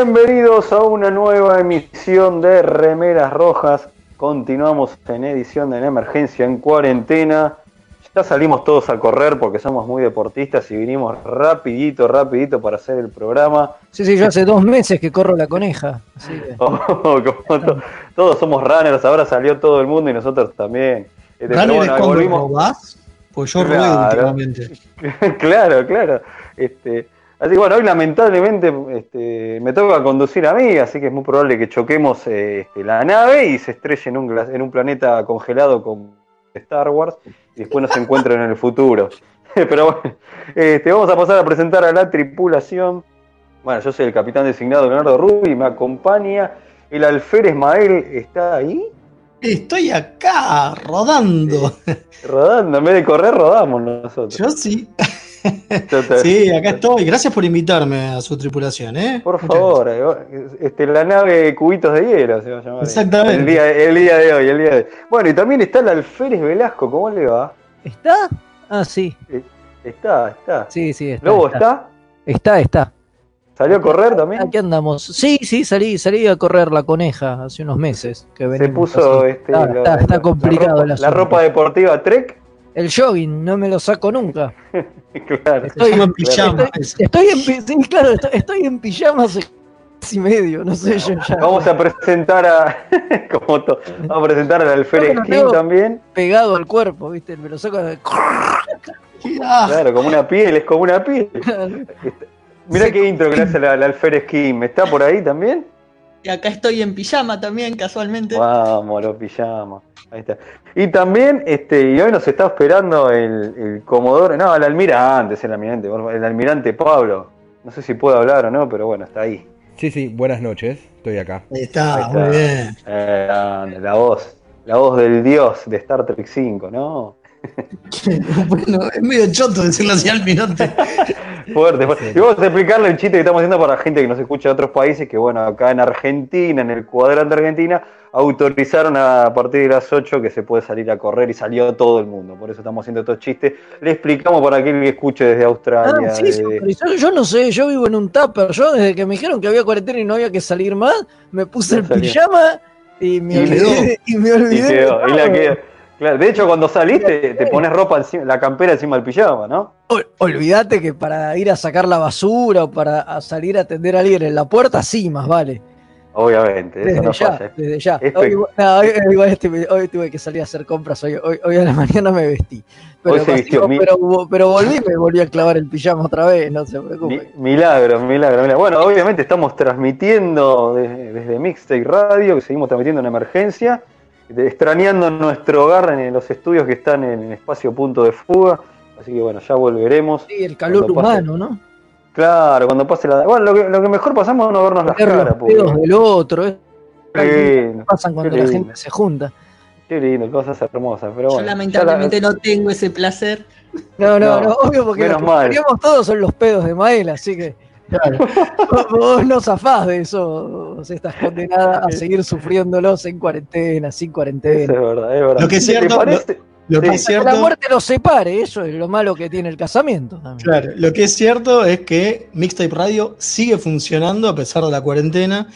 Bienvenidos a una nueva emisión de Remeras Rojas. Continuamos en edición de En Emergencia en Cuarentena. Ya salimos todos a correr porque somos muy deportistas y vinimos rapidito, rapidito para hacer el programa. Sí, sí, yo hace dos meses que corro la coneja. así que- Oh, to- todos somos runners, ahora salió todo el mundo y nosotros también. Este, pero ¿Runner bueno, volvimos- robás? Pues yo Claro. últimamente. claro, claro. Este, así que bueno, hoy lamentablemente este, me toca conducir a mí, así que es muy probable que choquemos eh, este, la nave y se estrelle en un, en un planeta congelado con Star Wars y después nos encuentren en el futuro. Pero bueno, este, vamos a pasar a presentar a la tripulación. Bueno, yo soy el capitán designado Leonardo Rubi, me acompaña el alférez Mael, ¿está ahí? Estoy acá, rodando. Rodando, en vez de correr, rodamos nosotros. Yo sí. Sí, acá estoy. Gracias por invitarme a su tripulación, ¿eh? Por Muchas favor, eh, este, la nave Cubitos de Hielo se va a llamar. Exactamente. El día, el día de hoy, el día de hoy. Bueno, y también está el Alférez Velasco, ¿cómo le va? ¿Está? Ah, sí. Está, está. Sí, sí, está. ¿Lobo está? Está, está. ¿Salió a correr también? Aquí andamos. Sí, sí, salí, salí a correr la coneja hace unos meses. Que Se puso así. este, está, lo- está- está la- complicado la ropa, la ropa deportiva Trek. El jogging, no me lo saco nunca. claro. Llama claro. pijama. Estoy, estoy en, sí, claro, estoy, estoy en pijama hace mes y medio, no sé, yo ya Vamos a presentar a. como to- vamos a presentar al Alférez King también. pegado al cuerpo, ¿viste? Me lo saco. Ah, Claro, como una piel, es como una piel. Mirá Sí. qué intro que le hace la- al Alférez King. ¿Está por ahí también? Y acá estoy en pijama también, casualmente. Vamos, los pijamas. Ahí está. Y también, este, y hoy nos está esperando el, el Comodoro, no, el almirante, es el almirante, el almirante Pablo. No sé si puede hablar o no, pero bueno, está ahí. Sí, sí, buenas noches, estoy acá. ahí está, Ahí está. muy bien. Eh, la voz, la voz del dios de Star Trek 5, ¿no? bueno, es medio choto decirlo así al minuto. Fuerte, fuerte. Y vamos a explicarle el chiste que estamos haciendo para la gente que nos escucha de otros países, que bueno, acá en Argentina, en el cuadrante Argentina, autorizaron a partir de las 8 que se puede salir a correr y salió todo el mundo. Por eso estamos haciendo estos chistes. Le explicamos para aquel que escuche desde Australia. Ah, sí, sí, desde- autorizado. yo no sé, yo vivo en un tupper. Yo desde que me dijeron que había cuarentena y no había que salir más, me puse No el salió. pijama y me Y olvidé. Y me y olvidé. quedó, y la quedó. Claro, de hecho, cuando saliste, te pones ropa encima, la campera encima del pijama, ¿no? Ol- Olvídate que para ir a sacar la basura o para salir a atender a alguien en la puerta, sí, más vale. Obviamente, eso Desde no ya, falla. desde ya. Hoy, pe- no, hoy- igual hoy tuve que salir a hacer compras, hoy, a la mañana me vestí. Pero, Hoy se vistió, mi- pero, pero volví me volví a clavar el pijama otra vez, no se Mi- preocupe. Milagro, milagro, milagro. Bueno, obviamente estamos transmitiendo desde, desde Mixtape Radio, que seguimos transmitiendo en emergencia, extrañando nuestro hogar en los estudios que están en el espacio punto de fuga. Así que bueno, ya volveremos. Sí, el calor pase- humano, ¿no? Claro, cuando pase la. Bueno, lo que, lo que mejor pasamos es no vernos las Ver caras. los porque- pedos del otro, lindo, pasan cuando qué la gente se junta. qué lindo, cosas hermosas. Pero Yo bueno, lamentablemente ya la- no tengo ese placer. No, no, No, no, obvio, porque lo que mal. todos son los pedos de Mael, así que vos, vos no zafás de eso. Vos estás condenada a seguir sufriéndolos en cuarentena, sin Eso es cuarentena. verdad, es verdad. Lo que es ¿Te cierto? Lo que es Que la cierto, muerte los separe, eso es lo malo que tiene el casamiento también. claro, lo que es cierto es que Mixtape Radio sigue funcionando a pesar de la cuarentena.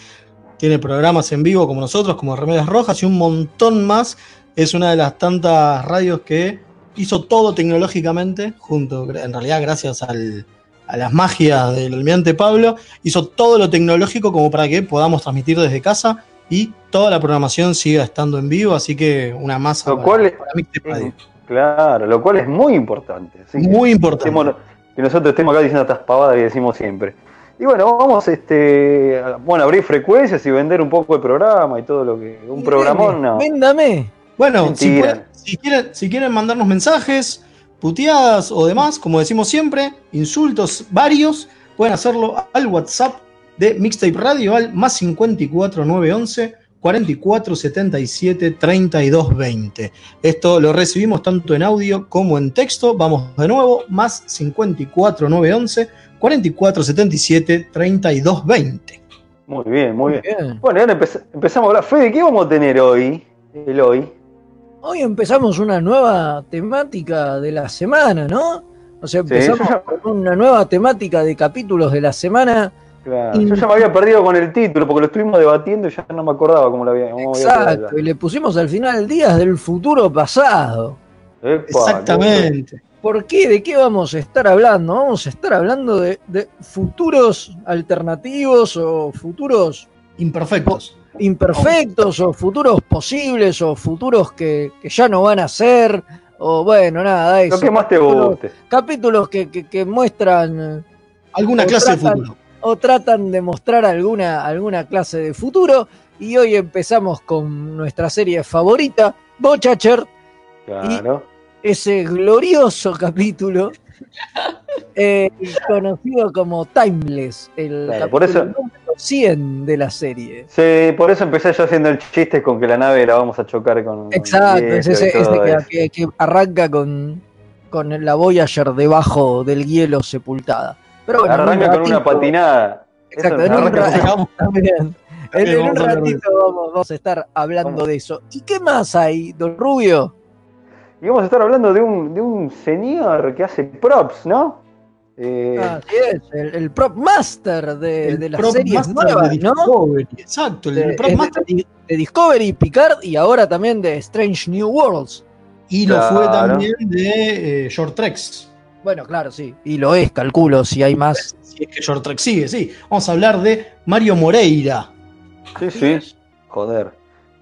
Tiene programas en vivo como nosotros, como Remedias Rojas y un montón más. Es una de las tantas radios que hizo todo tecnológicamente, junto, en realidad gracias al- a las magias del almirante Pablo, hizo todo lo tecnológico como para que podamos transmitir desde casa y toda la programación siga estando en vivo, así que una masa Lo para, cual es- para Mixtape Radio. Claro, lo cual es muy importante. así que- Muy importante. estemos- que nosotros estemos acá diciendo estas pavadas que decimos siempre. Y bueno, vamos este, a- bueno, abrir frecuencias y vender un poco el programa y todo lo que. Un programón, no. Véndame. Bueno, si, Mentira. pueden- si quieren, si quieren mandarnos mensajes, puteadas o demás, como decimos siempre, insultos varios, pueden hacerlo al WhatsApp de Mixtape Radio al más 54 911 44 77 32 20. Esto lo recibimos tanto en audio como en texto. Vamos de nuevo, más 54 911 44 77 32 20. Muy bien, muy bien. Bien. Bueno, y ahora empez- empezamos a hablar. Fede, ¿qué vamos a tener hoy? El hoy. Hoy empezamos una nueva temática de la semana, ¿no? O sea, empezamos yo con una nueva temática de capítulos de la semana. Claro. Y- Yo ya me había perdido con el título porque lo estuvimos debatiendo y ya no me acordaba cómo lo había. cómo había quedado Exacto. Y le pusimos al final días del futuro pasado. Epa, Exactamente. ¿Por qué? ¿De qué vamos a estar hablando? Vamos a estar hablando de, de futuros alternativos o futuros Imperfectos. Imperfectos o futuros posibles o futuros que, que ya no van a ser. O bueno, nada, eso. Lo que más te Capítulos- guste. Capítulos que, que- que muestran Alguna clase de futuro. o tratan de mostrar alguna, alguna clase de futuro. Y hoy empezamos con nuestra serie favorita, Bochacher, Claro. ese glorioso capítulo eh, conocido como Timeless, el Claro, capítulo por eso- número 100 de la serie. Sí, por eso empecé yo haciendo el chiste con que la nave la vamos a chocar con. con Exacto, hielo es ese, que, eso. que- que arranca con, con la Voyager debajo del hielo sepultada. Pero bueno, en un Arranca con una ratito- patinada. Exacto, Eso en un arranca ra- con- Dejamos- También. En, en un ratito vamos, vamos a estar hablando Vamos. de eso. ¿Y qué más hay, don Rubio? Y vamos a estar hablando de un, de un señor que hace props, ¿no? Eh, Así es, el, el prop master de, el de las prop series master nuevas, de ¿no? Discovery. Exacto, el, De, el prop de- master. de- de Discovery, Picard y ahora también de Strange New Worlds. Y lo fue también de eh, Short Treks. Bueno, claro, sí. Y lo es, calculo, si hay más. Si es que Short Trek sigue, sí. Vamos a hablar de Mario Moreira. sí, sí. Joder.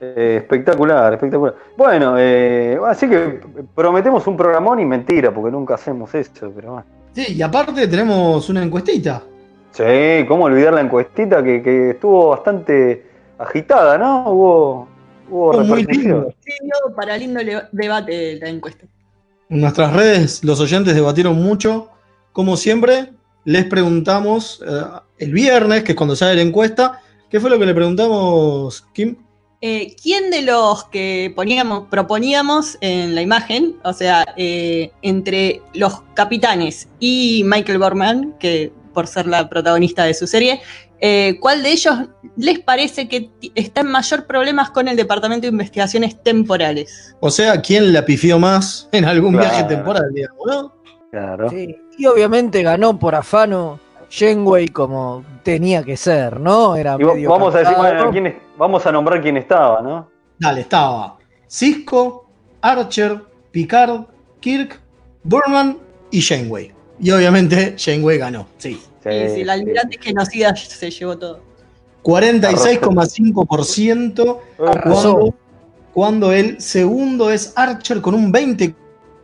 Eh, espectacular, espectacular. Bueno, eh, así que prometemos un programón y mentira, porque nunca hacemos eso, pero bueno. Sí, y aparte tenemos una encuestita. Sí, cómo olvidar la encuestita que, que estuvo bastante agitada, ¿no? Hubo, hubo Fue muy lindo. Sí, dio para lindo debate la encuesta. En nuestras redes los oyentes debatieron mucho. Como siempre, les preguntamos eh, el viernes, que es cuando sale la encuesta, ¿qué fue lo que le preguntamos, Kim? Eh, ¿Quién de los que poníamos, proponíamos en la imagen, o sea, eh, entre los capitanes y Michael Borman, que por ser la protagonista de su serie, eh, ¿cuál de ellos les parece que está en mayor problemas con el Departamento de Investigaciones Temporales? O sea, ¿quién la pifió más en algún Claro. viaje temporal, digamos, no? Claro. Sí. Y obviamente ganó por afano Janeway como tenía que ser, ¿no? Era Y medio vamos a decir, bueno, quién es- vamos a nombrar quién estaba, ¿no? Dale, estaba Cisco, Archer, Picard, Kirk, Burman y Janeway. Y obviamente Janeway ganó, sí. Sí, Y si el almirante genocida se llevó todo. 46,5% sí. Arrasó. cuando, cuando el segundo es Archer con un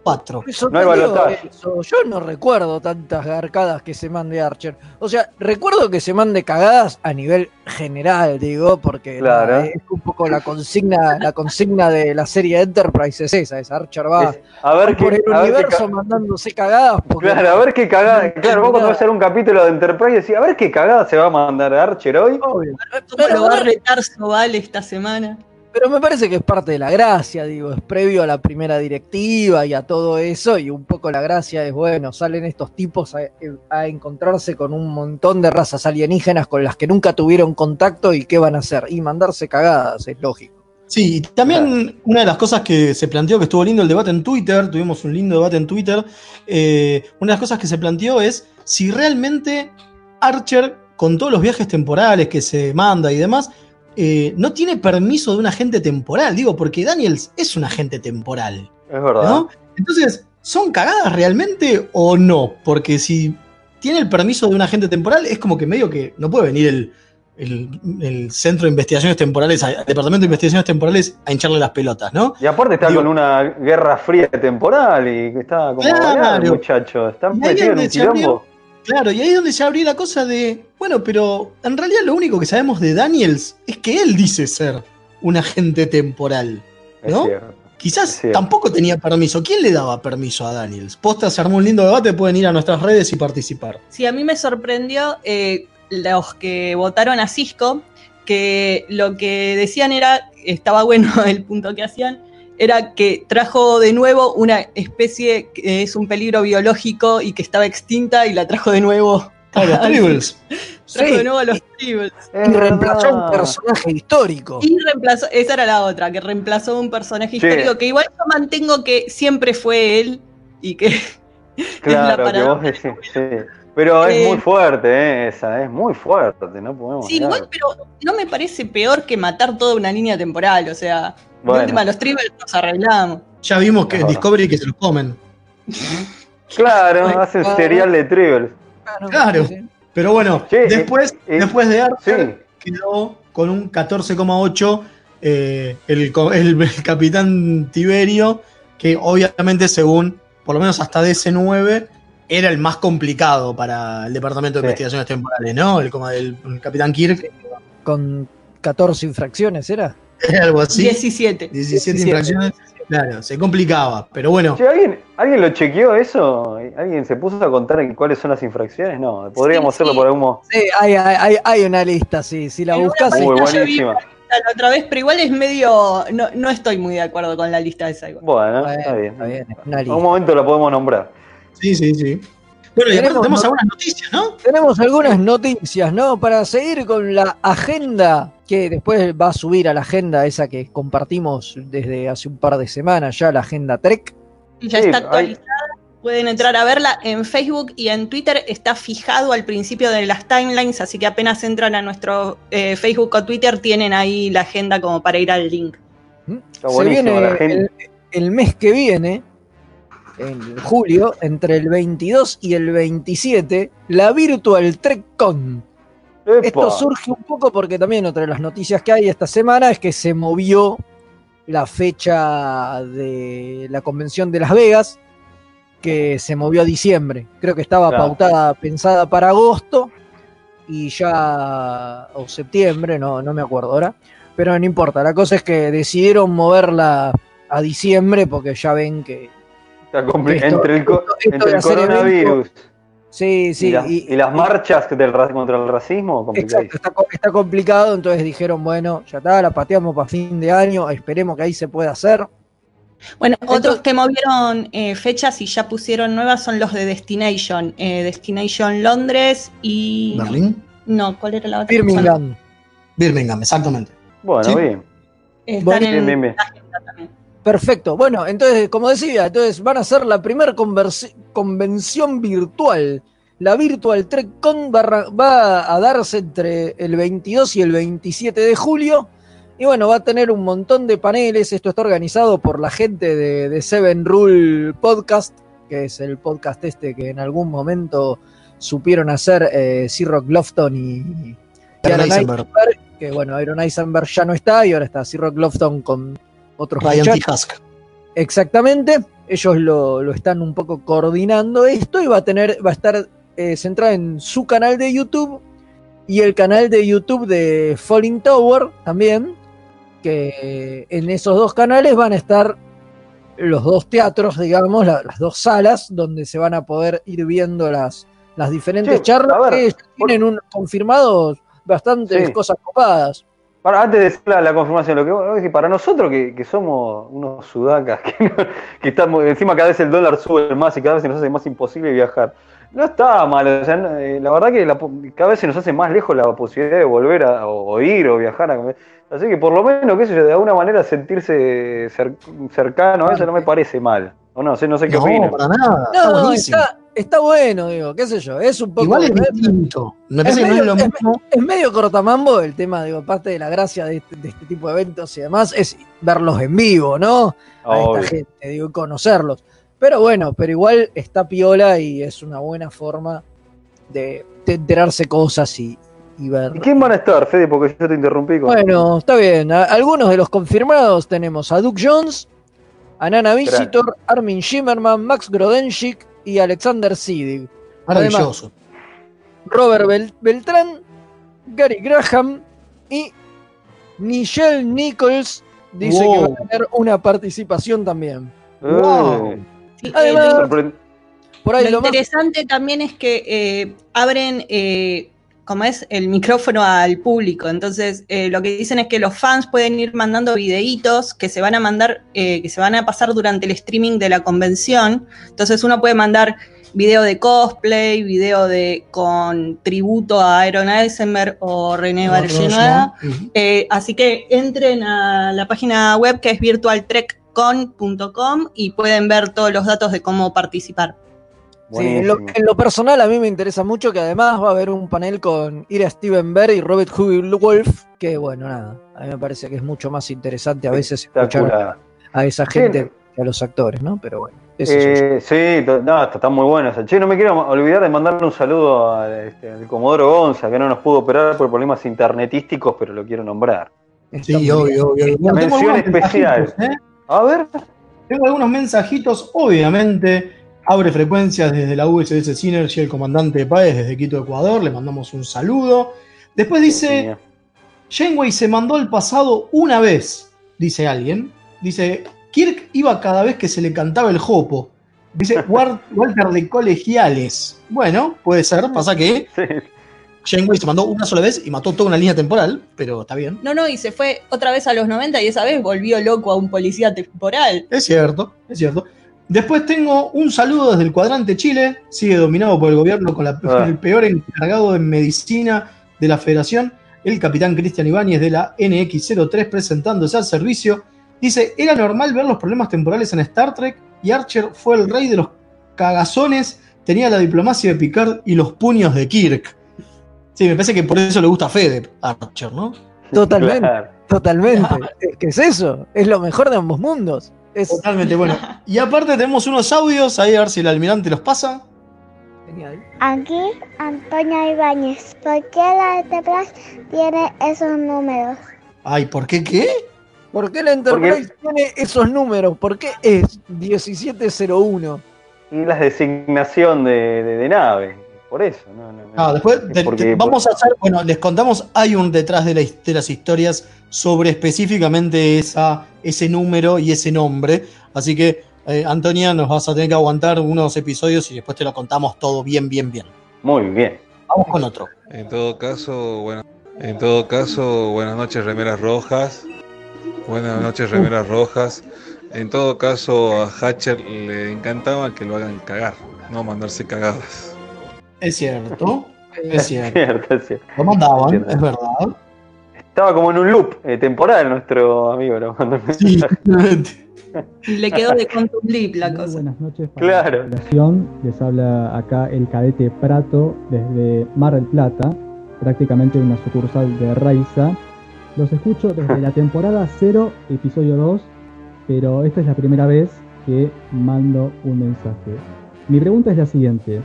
cuatro. No hay balotaje. eso. Yo no recuerdo tantas garcadas que se mande Archer. O sea, recuerdo que se mande cagadas a nivel general, digo, porque Claro. es un poco la consigna, la consigna de la serie Enterprise es esa, es Archer va Es- a ver por qué, el a ver qué universo mandándose cagadas. Claro, a ver qué cagada. Claro, vos cuando vas a hacer un capítulo de Enterprise decís, a ver qué cagada se va a mandar Archer hoy. Obvio. ¿Cómo lo va a retar Sobal esta semana? Pero me parece que es parte de la gracia, digo, es previo a la primera directiva y a todo eso, y un poco la gracia es, bueno, salen estos tipos a, a encontrarse con un montón de razas alienígenas con las que nunca tuvieron contacto y qué van a hacer, y mandarse cagadas, es lógico. Sí, y también una de las cosas que se planteó, que estuvo lindo el debate en Twitter, tuvimos un lindo debate en Twitter, eh, una de las cosas que se planteó es si realmente Archer, con todos los viajes temporales que se manda y demás, eh, no tiene permiso de un agente temporal, digo, porque Daniels es un agente temporal, Es verdad. ¿no? Entonces, ¿son cagadas realmente o no? Porque si tiene el permiso de un agente temporal, es como que medio que no puede venir el, el- el Centro de Investigaciones Temporales, el Departamento de Investigaciones Temporales a hincharle las pelotas, ¿no? Y aparte está Digo- con una guerra fría temporal y que está como Claro. el muchacho. Está metido en un abrió- quilombo. Claro, y ahí es donde se abrió la cosa de, bueno, pero en realidad lo único que sabemos de Daniels es que él dice ser un agente temporal. ¿no? Quizás tampoco tenía permiso. ¿Quién le daba permiso a Daniels? Posta se armó un lindo debate, pueden ir a nuestras redes y participar. Sí, a mí me sorprendió eh, los que votaron a Cisco, que lo que decían era, estaba bueno el punto que hacían, era que trajo de nuevo una especie que es un peligro biológico y que estaba extinta y la trajo de nuevo. Ah, los Tribbles. Trajo Sí. de nuevo a los tribbles. Es Y reemplazó a un personaje histórico. Y reemplazó, esa era la otra, que reemplazó a un personaje Sí. histórico que igual yo mantengo que siempre fue él y que Claro, la que vos decís, sí. Pero Eh, es muy fuerte, eh, esa, es muy fuerte, no podemos. Sí, igual, pero no me parece peor que matar toda una línea temporal. O sea, Bueno. última, los tribbles nos arreglamos. Ya vimos que. Discovery que se los comen. Claro, hacen Claro. serial de Tribbles. Claro. Pero bueno, Sí, después, eh, después de Sí, Archer quedó con un 14,8 eh, el, el- el capitán Tiberio, que obviamente según, por lo menos hasta DC9, era el más complicado para el Departamento de Sí. Investigaciones Temporales, ¿no? El, el, el capitán Kirk, Con 14 infracciones, ¿era? algo así. 17. 17 17. infracciones. Claro, se complicaba. Pero bueno, Che, ¿alguien, ¿alguien lo chequeó eso? ¿Alguien se puso a contar en cuáles son las infracciones? No, podríamos Sí, hacerlo sí. por algún modo. Sí, hay, hay, hay- hay una lista, sí. Si la buscas. Muy buenísima. La otra vez, pero igual es medio. No, no estoy muy de acuerdo con la lista de esa. igual. Bueno, Bueno, está bien. está bien, es una En lista. un momento la podemos nombrar. Sí, sí, sí. Bueno, y aparte Tenemos algunas noticias, ¿no? Tenemos algunas noticias, ¿no? Para seguir con la agenda, que después va a subir a la agenda esa que compartimos desde hace un par de semanas ya, la agenda Trek. Ya Sí, está hay- actualizada. Pueden entrar a verla en Facebook y en Twitter. Está fijado al principio de las timelines, así que apenas entran a nuestro eh, Facebook o Twitter, tienen ahí la agenda como para ir al link. Está Se viene la gente. el, el mes que viene, en julio, entre el 22 y el 27, la Virtual Trek Con. Epa. Esto surge un poco porque también otra de las noticias que hay esta semana es que se movió la fecha de la convención de Las Vegas, que se movió a diciembre. Creo que estaba Claro. pautada, pensada para agosto y ya, o septiembre, no, no me acuerdo ahora, pero no importa. La cosa es que decidieron moverla a diciembre porque ya ven que Está entre el, co- entre coronavirus sí, sí, y, las- y- y las marchas del contra el racismo. Exacto, está, co- está complicado, entonces dijeron, bueno, ya está, la pateamos para fin de año, esperemos que ahí se pueda hacer. Bueno, Entonces- otros que movieron eh, fechas y ya pusieron nuevas son los de Destination. Eh, Destination Londres y. Berlín. No, ¿cuál era la otra? Birmingham. Birmingham, exactamente. Bueno, Sí. bien. Están Bueno, en bien, bien, Perfecto. Bueno, entonces, como decía, entonces van a ser la primera convención virtual. La Virtual Trek Con va, a darse entre el 22 y el 27 de julio. Y bueno, va a tener un montón de paneles. Esto está organizado por la gente de, de Seven Rule Podcast, que es el podcast este que en algún momento supieron hacer eh, C-Rock Lofton y, y Eisenberg. Eisenberg, que bueno, Aaron Eisenberg ya no está y ahora está C-Rock Lofton con otros Ryan muchachos. Husk. Exactamente. ellos lo, lo están un poco coordinando esto y va a tener, va a estar eh, centrado en su canal de YouTube y el canal de YouTube de Falling Tower también, que en esos dos canales van a estar los dos teatros, digamos, la- las dos salas donde se van a poder ir viendo las, las diferentes Sí, charlas ver, que tienen un, confirmados bastantes Sí. cosas copadas. Para, antes de decir la, la confirmación, lo que vos decís, para nosotros que, que somos unos sudacas, que, no- que estamos, encima cada vez el dólar sube más y cada vez se nos hace más imposible viajar. No está mal, o sea, no- eh, la verdad que la cada vez se nos hace más lejos la posibilidad de volver a o, o ir o viajar. a- así que por lo menos, qué sé yo, de alguna manera sentirse cer- cercano a eso no me parece mal. O no sé, no sé qué No, opinan. para nada. No, está no. Está, bueno, digo, qué sé yo, es un poco... Igual es distinto. Me parece que no medio- es lo es- mismo. es medio cortamambo el tema, digo, parte de la gracia de este, de este tipo de eventos y demás es verlos en vivo, ¿no? A esta gente, digo, y conocerlos. Pero bueno, pero igual está piola y es una buena forma de, de enterarse cosas y, y ver. ¿Y quién van a estar, Fede? Porque yo te interrumpí con. Bueno, está bien. A- algunos de los confirmados tenemos a Duke Jones, a Nana Visitor, Armin Shimmerman, Max Grodenchik y Alexander Siddig. Maravilloso. Robert Bel- Beltrán, Gary Graham y Nichelle Nichols dice Wow. que va a tener una participación también. Wow. Eh, Sí, Además- eh, sorpre- Por ahí lo lo más interesante también es que eh, abren, eh, como es, el micrófono al público. Entonces, eh, lo que dicen es que los fans pueden ir mandando videitos que se van a mandar, eh, que se van a pasar durante el streaming de la convención. Entonces, uno puede mandar video de cosplay, video de con tributo a Aaron Eisenberg o René Barcelona. Eh, así que entren a la página web que es virtualtrekcon.com y pueden ver todos los datos de cómo participar. Sí, en, lo, buenísimo. en lo personal a mí me interesa mucho que además va a haber un panel con Ira Steven Bear y Robert Hugo Wolf, que bueno, nada, a mí me parece que es mucho más interesante a veces escuchar a esa Sí. gente que a los actores, ¿no? Pero bueno. Eh, sí, no, está, está muy bueno. eso. Che, no me quiero olvidar de mandarle un saludo este, al Comodoro Gonza, que no nos pudo operar por problemas internetísticos, pero lo quiero nombrar. Está Sí, obvio, obvio. Bueno, Mención especial. ¿eh? A ver, Tengo algunos mensajitos, obviamente. Abre frecuencias desde la USS Synergy, el comandante de Páez desde Quito, Ecuador. Le mandamos un saludo. Después dice: Janeway se mandó al pasado una vez, dice alguien. Dice: Kirk iba cada vez que se le cantaba el jopo. Dice Wal- Walter de colegiales. Bueno, puede ser. Pasa que. Janeway se mandó una sola vez y mató toda una línea temporal, pero está bien. No, no, y se fue otra vez a los 90 y esa vez volvió loco a un policía temporal. Es cierto, es cierto. Después tengo un saludo desde el cuadrante Chile, sigue dominado por el gobierno con la- Ah. el peor encargado de medicina de la federación, el capitán Cristian Ibáñez de la NX03 presentándose al servicio. Dice, era normal ver los problemas temporales en Star Trek y Archer fue el rey de los cagazones, tenía la diplomacia de Picard y los puños de Kirk. Sí, me parece que por eso le gusta a Fede, Archer, ¿no? Totalmente. Claro. Totalmente. Que es eso, es lo mejor de ambos mundos. Es Totalmente, bueno. Y aparte tenemos unos audios, ahí a ver si el almirante los pasa. genial. Aquí, Antonia Ibáñez. ¿Por qué la Enterprise tiene esos números? Ay, ¿por qué qué? ¿Por qué la Enterprise tiene esos números? ¿Por qué es 1701? Y la designación de, de- de nave, por eso. No, no, no. Ah, después Es te- porque- vamos a hacer, bueno, les contamos, hay un detrás de, la de las historias sobre específicamente esa, ese número y ese nombre. Así que, eh, Antonia, nos vas a tener que aguantar unos episodios y después te lo contamos todo bien, bien, bien. Muy bien. Vamos con otro. En todo caso, bueno, en todo caso, buenas noches, remeras rojas. Buenas noches, remeras rojas. En todo caso, a Hatcher le encantaba que lo hagan cagar, no mandarse cagadas. Es cierto, es cierto. Cierto, es cierto. Lo mandaban, es verdad. Estaba como en un loop eh, temporal nuestro amigo. ¿no? Cuando- Sí, exactamente. Le quedó de Quantum Leap la Muy cosa. buenas noches para Claro. la. Les habla acá el cadete Prato desde Mar del Plata, prácticamente una sucursal de Raiza. Los escucho desde la temporada 0, episodio 2, pero esta es la primera vez que mando un mensaje. Mi pregunta es la siguiente.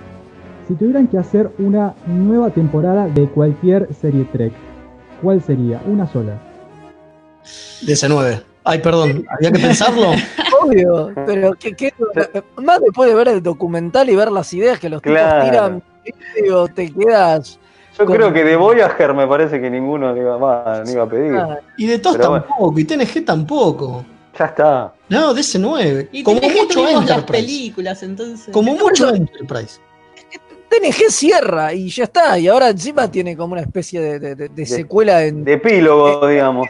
Si tuvieran que hacer una nueva temporada de cualquier serie Trek, ¿cuál sería? Una sola. DC9. Ay, perdón, había que pensarlo. Obvio, pero que, que- más después de ver el documental y ver las ideas que los tipos Claro. tiran, digo, te quedas. Yo con- creo que de Voyager me parece que ninguno le iba, más, le iba a pedir. Ah, Y de TOS bueno. tampoco, y TNG tampoco. Ya está. No, de ese 9. Y Como que mucho tuvimos las Enterprise. películas, entonces. Como mucho Enterprise. TNG cierra y ya está. Y ahora encima tiene como una especie de, de- de- de secuela en, De epílogo, digamos.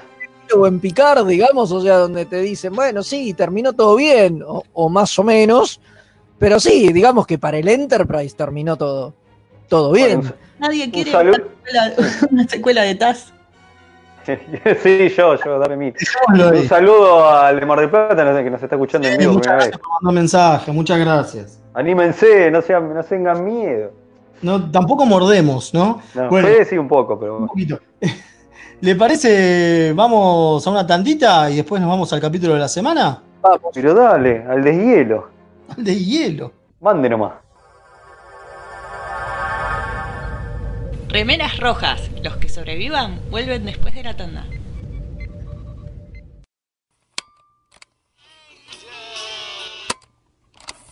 o en Picard, digamos, o sea, donde te dicen, bueno, sí, terminó todo bien, o, o más o menos. Pero sí, digamos que para el Enterprise terminó todo, todo bien. Bueno, Nadie quiere una secuela, una secuela de Taz. sí, yo, yo, dame mí. Un saludo al de Mar del Plata que nos está escuchando en vivo muchas primera vez. gracias por mandar mensaje, muchas gracias. Anímense, no, sean, no tengan miedo. No, tampoco mordemos, ¿no? No, Bueno. Fede sí un poco, pero Un poquito. ¿Le parece? Vamos a una tantita y después nos vamos al capítulo de la semana. Vamos. Pero dale, al deshielo. Al de hielo. Mande nomás. Remeras rojas. Los que sobrevivan vuelven después de la tanda.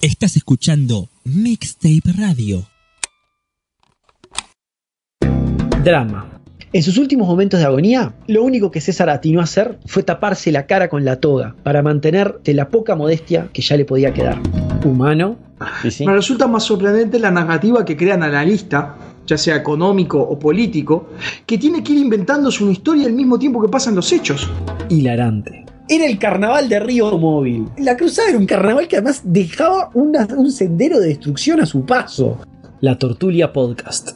Estás escuchando Mixtape Radio. Drama. En sus últimos momentos de agonía, lo único que César atinó a hacer fue taparse la cara con la toga para mantener de la poca modestia que ya le podía quedar. Humano. Me resulta más sorprendente la narrativa que crea el analista, ya sea económico o político, que tiene que ir inventándose una historia al mismo tiempo que pasan los hechos. Hilarante. Era el carnaval de Río Móvil. La cruzada era un carnaval que además dejaba un sendero de destrucción a su paso. La Tortulia Podcast.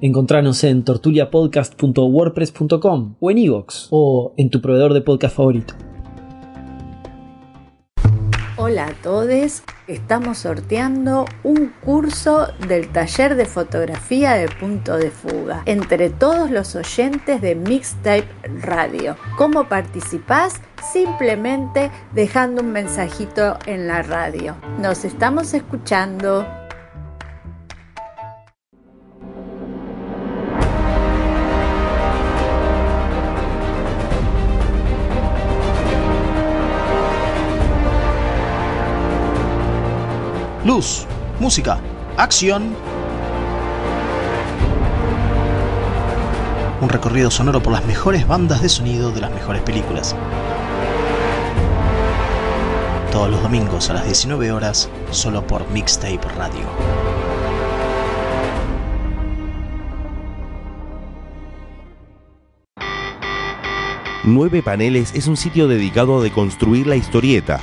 Encontranos en tortuliapodcast.wordpress.com o en iVoox o en tu proveedor de podcast favorito. Hola a todos, estamos sorteando un curso del taller de fotografía de punto de fuga entre todos los oyentes de Mixtape Radio. ¿Cómo participás? Simplemente dejando un mensajito en la radio. Nos estamos escuchando. Luz, música, acción. Un recorrido sonoro por las mejores bandas de sonido de las mejores películas. Todos los domingos a las 19 horas, solo por Mixtape Radio. Nueve Paneles es un sitio dedicado a deconstruir la historieta.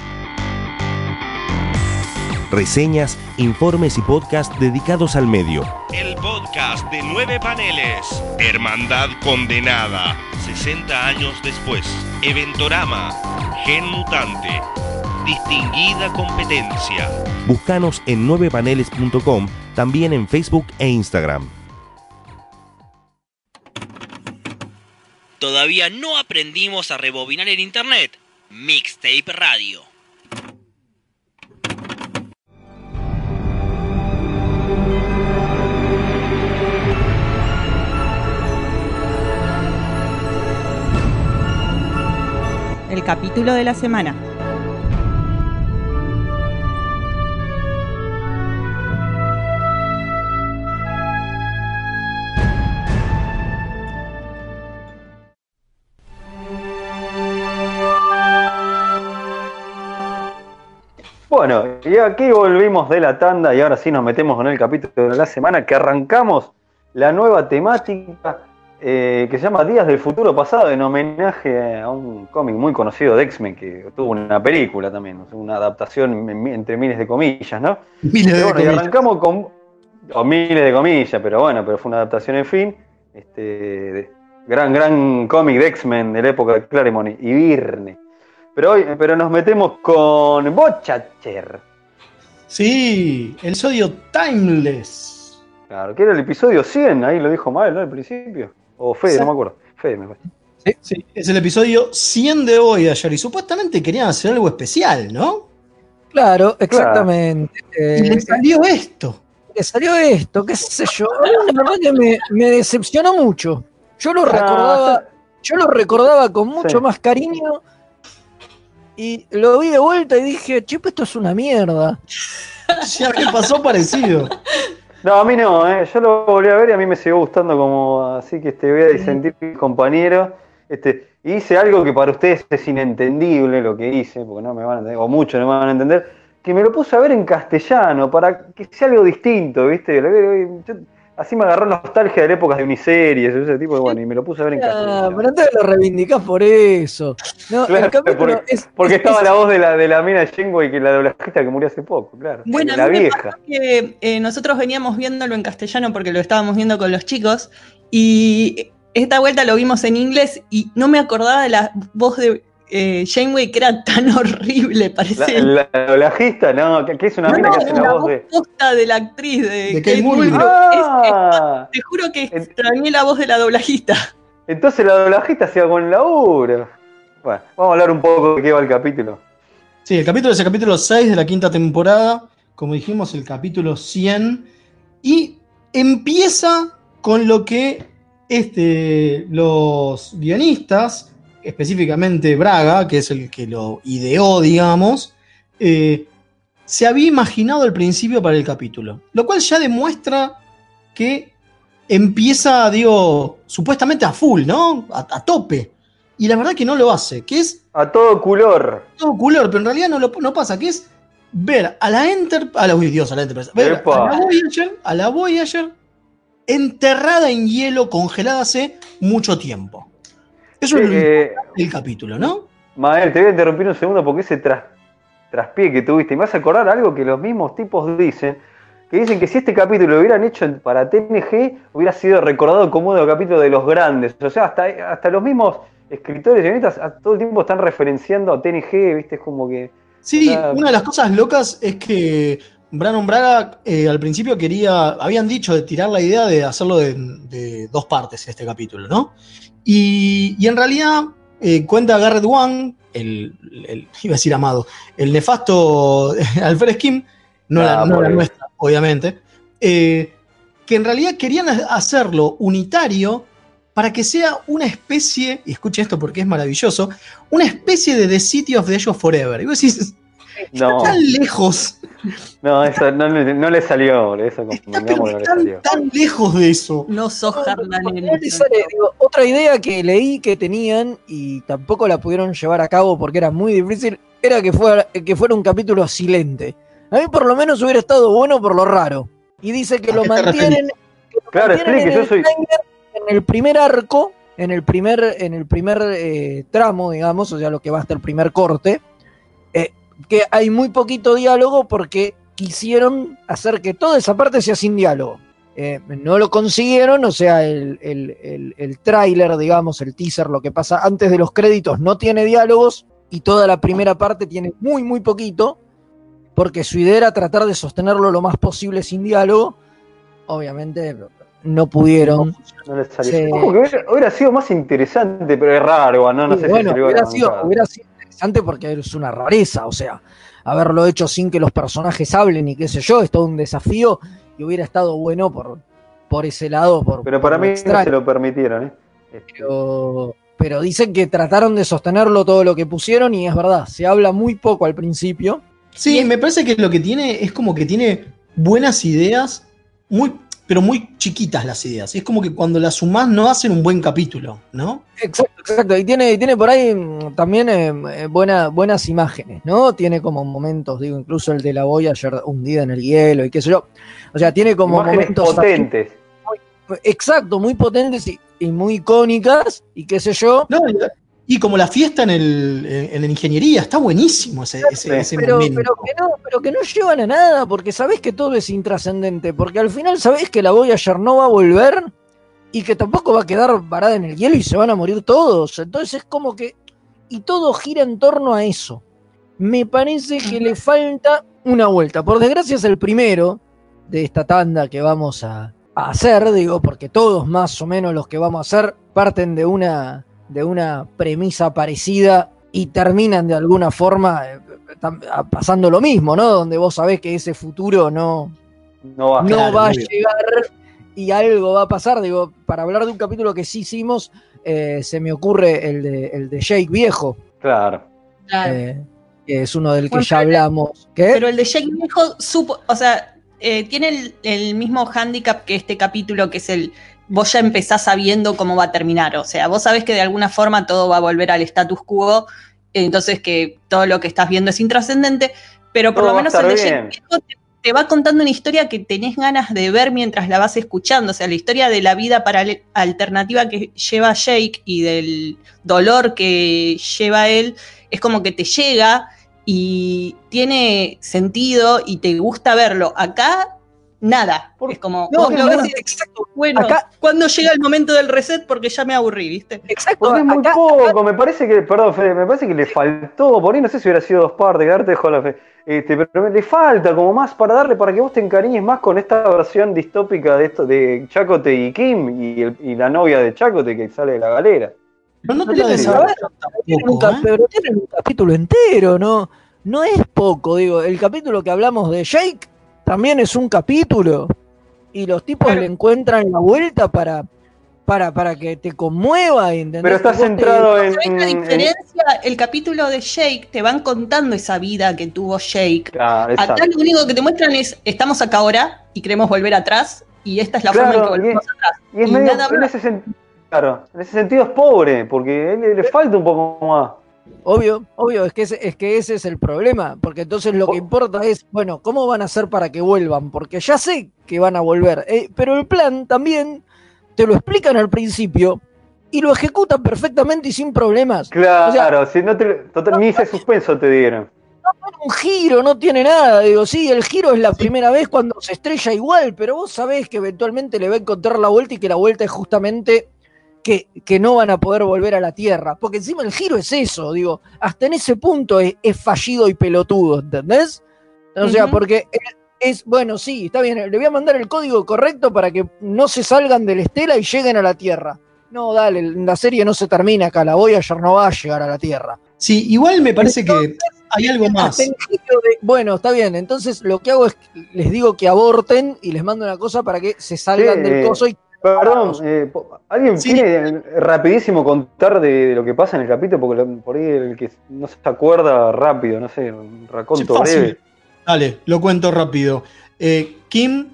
Reseñas, informes y podcasts dedicados al medio. El podcast de nueve paneles. Hermandad condenada. 60 años después. Eventorama. Gen mutante. Distinguida competencia. Búscanos en 9paneles.com, también en Facebook e Instagram. ¿Todavía no aprendimos a rebobinar el internet? Mixtape Radio. Capítulo de la semana. Bueno, y aquí volvimos de la tanda y ahora sí nos metemos con el capítulo de la semana que arrancamos la nueva temática eh, que se llama Días del Futuro Pasado en homenaje a un cómic muy conocido de X-Men que tuvo una película también, una adaptación en- entre miles de comillas, ¿no? Miles de bueno, y comillas. arrancamos con o miles de comillas, pero bueno, pero fue una adaptación en fin. Este, de- gran, gran cómic de X-Men de la época de Claremont y Virne. Pero hoy, pero nos metemos con Bochacher. Sí, el sodio Timeless. Claro, que era el episodio 100, ahí lo dijo mal, ¿no? Al principio. O Fede, Sí. no me acuerdo. Fede, me parece. Sí, sí, es el episodio 100 de hoy ayer y supuestamente querían hacer algo especial, ¿no? Claro, exactamente. Y le Eh, salió esto. le salió esto, qué sé yo. A mí La verdad que me, me decepcionó mucho. Yo lo Ah, recordaba, yo lo recordaba con mucho Sí. más cariño y lo vi de vuelta y dije, pues esto es una mierda. Ya me pasó parecido. No, a mí no, ¿eh? yo lo volví a ver y a mí me siguió gustando como así que este, voy a disentir compañero. Este, hice algo que para ustedes es inentendible lo que hice, porque no me van a entender, o muchos no me van a entender, que me lo puse a ver en castellano, para que sea algo distinto, ¿viste? Yo- así me agarró nostalgia de épocas de uniseries, ese tipo, y bueno, y me lo puse a ver en Ah, castellano. pero entonces lo reivindicás por eso. No, Claro, capítulo porque, es, porque es- estaba es- la voz de la, de la mina Janeway, que la doblajista que murió hace poco, claro. Bueno, la a mí vieja. que eh, nosotros veníamos viéndolo en castellano porque lo estábamos viendo con los chicos y esta vuelta lo vimos en inglés y no me acordaba de la voz de eh, Janeway que era tan horrible, parece. la, la doblajista, no, que, que es una No, mina no, que hace la la voz voz de. posta de la actriz de, De Kate Mulgrew. Ah. es- te juro que extrañé la voz de la doblajista. Entonces la doblajista hacía buen laburo. Bueno, vamos a hablar un poco de qué va el capítulo. Sí, el capítulo es el capítulo 6 de la quinta temporada. Como dijimos, el capítulo 100. Y empieza con lo que este, los guionistas, específicamente Braga, que es el que lo ideó, digamos, eh, se había imaginado al principio para el capítulo. Lo cual ya demuestra que empieza, digo, supuestamente a full, ¿no? A, a tope. Y la verdad que no lo hace, que es A todo color. todo color, pero en realidad no, lo, no pasa, que es ver a la Enter, a la, uy, Dios, a la Enterprise, ver a la Voyager, a la Voyager enterrada en hielo, congelada hace mucho tiempo. Eso es lo Eh, el capítulo, ¿no? Mael, te voy a interrumpir un segundo porque ese tras, traspié que tuviste, y me vas a acordar algo que los mismos tipos dicen, que dicen que si este capítulo lo hubieran hecho para TNG, hubiera sido recordado como uno de los capítulos de los grandes. O sea, hasta, hasta los mismos escritores y guionistas todo el tiempo están referenciando a TNG, ¿viste? Es como que... Sí, una de las cosas locas es que Brandon Braga eh, al principio quería, habían dicho de tirar la idea de hacerlo de, de dos partes este capítulo, ¿no? Y, y en realidad eh, cuenta Garrett Wang, el, el- iba a decir amado, el nefasto Alfred Skim, no, la, Ah, no la nuestra, obviamente, eh, que en realidad querían hacerlo unitario para que sea una especie, y escuche esto porque es maravilloso, una especie de The City of the of Forever. Y vos decís, no, tan lejos, no, eso no, le- no le salió, eso que no le salió. tan lejos de eso. No sos Harlan No te sale, digo, otra idea que leí que tenían y tampoco la pudieron llevar a cabo porque era muy difícil, era que fuera, que fuera un capítulo silente. A mí por lo menos hubiera estado bueno por lo raro. Y dice que ¿A lo mantienen, que lo Claro, mantienen explique, en, yo el soy- tráiler, en el primer arco, en el primer, en el primer eh, tramo, digamos, o sea, lo que va hasta el primer corte, eh, que hay muy poquito diálogo porque quisieron hacer que toda esa parte sea sin diálogo. Eh, no lo consiguieron, o sea, el, el, el, el tráiler, digamos, el teaser, lo que pasa antes de los créditos, no tiene diálogos y toda la primera parte tiene muy, muy poquito, porque su idea era tratar de sostenerlo lo más posible sin diálogo. Obviamente no pudieron. No le salió. Sí. Ojo que hubiera, hubiera sido más interesante, pero es raro, no, no Sí, sé bueno, si hubiera sido, hubiera sido interesante porque es una rareza, o sea, haberlo hecho sin que los personajes hablen y qué sé yo, es todo un desafío y hubiera estado bueno por, por ese lado. Por, Pero para mí no se lo permitieron, ¿eh? pero, pero dicen que trataron de sostenerlo todo lo que pusieron y es verdad, se habla muy poco al principio. Sí, me parece que lo que tiene es como que tiene buenas ideas, muy, pero muy chiquitas las ideas. Es como que cuando las sumás no hacen un buen capítulo, ¿no? Exacto, exacto. Y tiene, y tiene por ahí mm, también eh, eh, buena- buenas imágenes, ¿no? Tiene como momentos, digo, incluso el de la Voyager hundida en el hielo y qué sé yo. O sea, tiene como Imágenes momentos. potentes. Exacto, muy potentes y, y muy icónicas y qué sé yo. No, y, como la fiesta en, el, en la ingeniería, está buenísimo ese, ese, ese Pero, momento. pero que no, pero que no llevan a nada, porque sabés que todo es intrascendente, porque al final sabés que la Voyager no va a volver y que tampoco va a quedar varada en el hielo y se van a morir todos. Entonces es como que. Y todo gira en torno a eso. Me parece que le falta una vuelta. Por desgracia es el primero de esta tanda que vamos a, a hacer, digo, porque todos más o menos los que vamos a hacer parten de una, de una premisa parecida y terminan de alguna forma eh, a- pasando lo mismo, ¿no? Donde vos sabés que ese futuro no, No va, no claro, va a llegar y algo va a pasar. Digo, para hablar de un capítulo que sí hicimos, eh, se me ocurre el de, el de Jake viejo. Claro. Claro. eh, que es uno del que Bueno, ya hablamos. ¿Qué? Pero el de Jake viejo supo, o sea, eh, tiene el, el mismo handicap que este capítulo, que es el vos ya empezás sabiendo cómo va a terminar. O sea, vos sabés que de alguna forma todo va a volver al status quo, entonces que todo lo que estás viendo es intrascendente, pero por Todo lo a menos el viejo te, te va contando una historia que tenés ganas de ver mientras la vas escuchando. O sea, la historia de la vida alternativa que lleva Jake y del dolor que lleva él es como que te llega y tiene sentido y te gusta verlo. Acá, nada. Es como, No, vos lo no, ves no, y decís, bueno, Acá- ¿cuándo llega el momento del reset? Porque ya me aburrí, ¿viste? Exacto. Muy acá- poco, me parece que, perdón, Fede, me parece que le faltó, por ahí no sé si hubiera sido dos partes, quedarte dejó la fe. Este, pero le falta como más para darle, para que vos te encariñes más con esta versión distópica de esto de Chacote y Kim y, el- y la novia de Chacote que sale de la galera. Pero no te tienen un tampoco, cap- ¿eh? pero tienen un capítulo entero, ¿no? No es poco, digo. El capítulo que hablamos de Jake también es un capítulo. Y los tipos le encuentran la vuelta para, para, para que te conmueva, ¿entendés? Pero está Que vos te- centrado en, ¿Sabés la en- diferencia? El capítulo de Jake te van contando esa vida que tuvo Jake. Claro, Acá lo único que te muestran es, estamos acá ahora y queremos volver atrás y esta es la Claro, forma en que y volvemos atrás. Y es Y medio, nada en ese, sen- claro, en ese sentido es pobre, porque a él le falta un poco más. Obvio, obvio, es que, ese, es que ese es el problema, porque entonces lo que importa es, bueno, ¿cómo van a hacer para que vuelvan? Porque ya sé que van a volver, eh, pero el plan también te lo explican al principio y lo ejecutan perfectamente y sin problemas. Claro, O sea, si no te, total- ni ese suspenso te dieron. un giro, no tiene nada. Digo, sí, el giro es la primera vez cuando se estrella igual, pero vos sabés que eventualmente le va a encontrar la vuelta y que la vuelta es justamente que, que no van a poder volver a la Tierra. Porque encima el giro es eso, digo, hasta en ese punto es, es fallido y pelotudo, ¿entendés? O sea, Ujú. porque es, es- bueno, sí, está bien, le voy a mandar el código correcto para que no se salgan del Estela y lleguen a la Tierra. No, dale, la serie no se termina acá, la Voyager no va a llegar a la Tierra. Sí, igual me parece que hay algo más. De- bueno, está bien. Entonces lo que hago es que les digo que aborten y les mando una cosa para que se salgan Sí, del coso y Perdón, eh, ¿alguien Sí. quiere eh, rapidísimo contar de, de lo que pasa en el capítulo? Porque lo- por ahí el que no se acuerda rápido, no sé, un raconto Sí, breve. Dale, lo cuento rápido. Eh, Kim,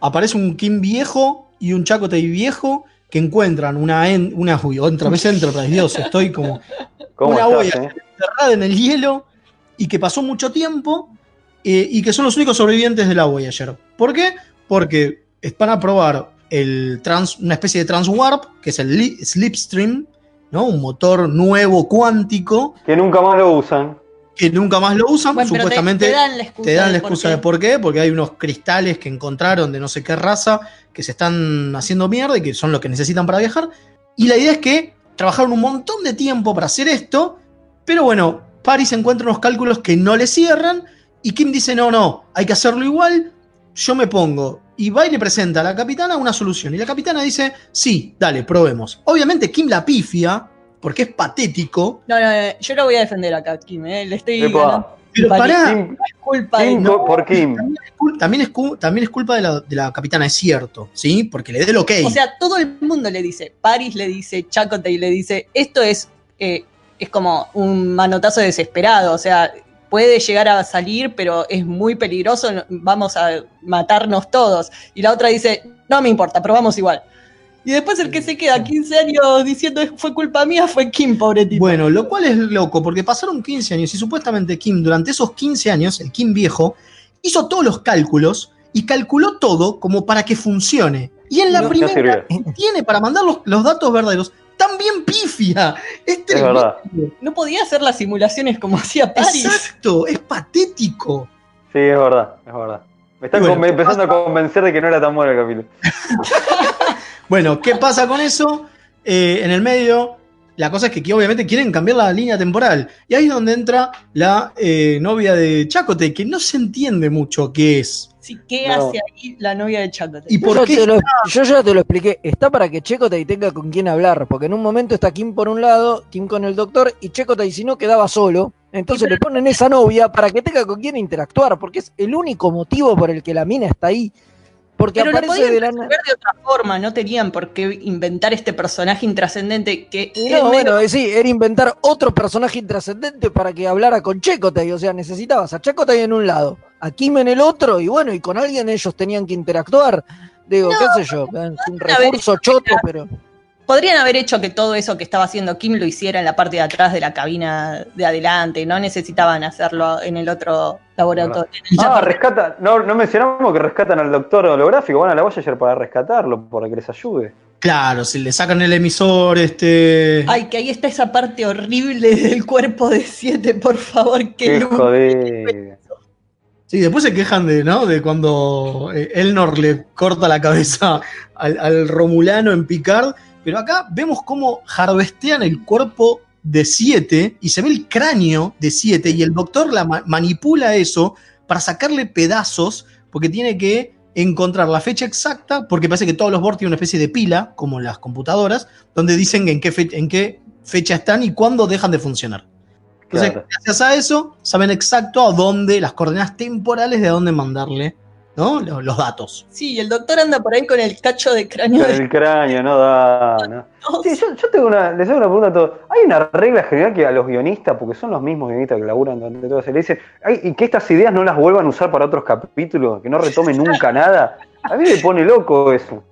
aparece un Kim viejo y un Chakotay viejo que encuentran una, en, una uy, otra vez Enterprise, Dios, estoy como ¿Cómo una boya eh? enterrada en el hielo y que pasó mucho tiempo eh, y que son los únicos sobrevivientes de la Voyager. ¿Por qué? Porque van a probar el trans, una especie de transwarp, que es el li- Slipstream, ¿no? un motor nuevo cuántico Que nunca más lo usan. que nunca más lo usan, Bueno, pero te- supuestamente te dan la excusa te dan de la por excusa qué. de por qué, porque hay unos cristales que encontraron de no sé qué raza que se están haciendo mierda y que son los que necesitan para viajar. Y la idea es que trabajaron un montón de tiempo para hacer esto, pero bueno, Paris encuentra unos cálculos que no le cierran y Kim dice, no, no, hay que hacerlo igual, yo me pongo. Y va y le presenta a la capitana una solución. Y la capitana dice, sí, dale, probemos. Obviamente Kim la pifia, porque es patético, No, no, no, yo lo voy a defender acá, Kim, ¿eh? Le estoy Epa. ganando. pero pará, Kim, Es culpa de Kim no. por Kim. También es, también es culpa de la, de la capitana, es cierto, ¿sí? Porque le dé el ok. O sea, todo el mundo le dice, Paris le dice, Chakotay le dice, esto es, eh, es como un manotazo desesperado, o sea, puede llegar a salir, pero es muy peligroso, vamos a matarnos todos. Y la otra dice, no me importa, probamos igual. Y después el que se queda 15 años diciendo fue culpa mía fue Kim, pobre tipo. bueno, lo cual es loco, porque pasaron 15 años y supuestamente Kim, durante esos 15 años, el Kim viejo, hizo todos los cálculos y calculó todo como para que funcione. Y en la No, primera tiene para mandar los, los datos verdaderos, también pifia. Es tremendo. verdad. No podía hacer las simulaciones como hacía Paris. Exacto, es patético. Sí, es verdad, es verdad. Me están bueno, empezando a convencer de que no era tan bueno el capítulo. Bueno, ¿qué pasa con eso? Eh, en el medio, la cosa es que, que obviamente quieren cambiar la línea temporal. Y ahí es donde entra la eh, novia de Chacote, que no se entiende mucho qué es. Sí, ¿qué No. hace ahí la novia de Chakotay? ¿Y Yo por ya qué? te lo- yo ya te lo expliqué. Está para que Checotay tenga con quién hablar. Porque en un momento está Kim por un lado, Kim con el doctor, y Checotay si no quedaba solo. Entonces le ponen esa novia para que tenga con quién interactuar. Porque es el único motivo por el que la mina está ahí. Porque Pero aparece de la de otra forma, no tenían por qué inventar este personaje intrascendente que no, bueno, eh, sí, era inventar otro personaje intrascendente para que hablara con Checotay. O sea, necesitabas a Checotay en un lado, a Kim en el otro, y bueno, y con alguien ellos tenían que interactuar. Digo, qué sé yo, es un recurso choto, pero. Podrían haber hecho que todo eso que estaba haciendo Kim lo hiciera en la parte de atrás de la cabina de adelante, no necesitaban hacerlo en el otro laboratorio. la Ah, rescata, no, no mencionamos que rescatan al doctor holográfico, van a la Voyager para rescatarlo, para que les ayude. Claro, si le sacan el emisor, este. Ay, que ahí está esa parte horrible del cuerpo de siete, por favor, que Qué. Sí, después se quejan de, ¿no? De cuando eh, Elnor le corta la cabeza al, Romulano en Picard. Pero acá vemos cómo harvestean el cuerpo de 7 y se ve el cráneo de 7 y el doctor la ma- manipula eso para sacarle pedazos porque tiene que encontrar la fecha exacta porque parece que todos los Borg tienen una especie de pila, como las computadoras, donde dicen en qué fecha están y cuándo dejan de funcionar. Entonces, Claro. gracias a eso, saben exacto a dónde, las coordenadas temporales de a dónde mandarle ¿no? los, los datos. Sí, el doctor anda por ahí con el cacho de cráneo. Con el cráneo, no da. No. Sí, yo, yo tengo una, les hago una pregunta a todos. Hay una regla general que a los guionistas, porque son los mismos guionistas que laburan durante todo, se le dice, "Ay, y que estas ideas no las vuelvan a usar para otros capítulos, que no retomen nunca nada. A mí me pone loco eso.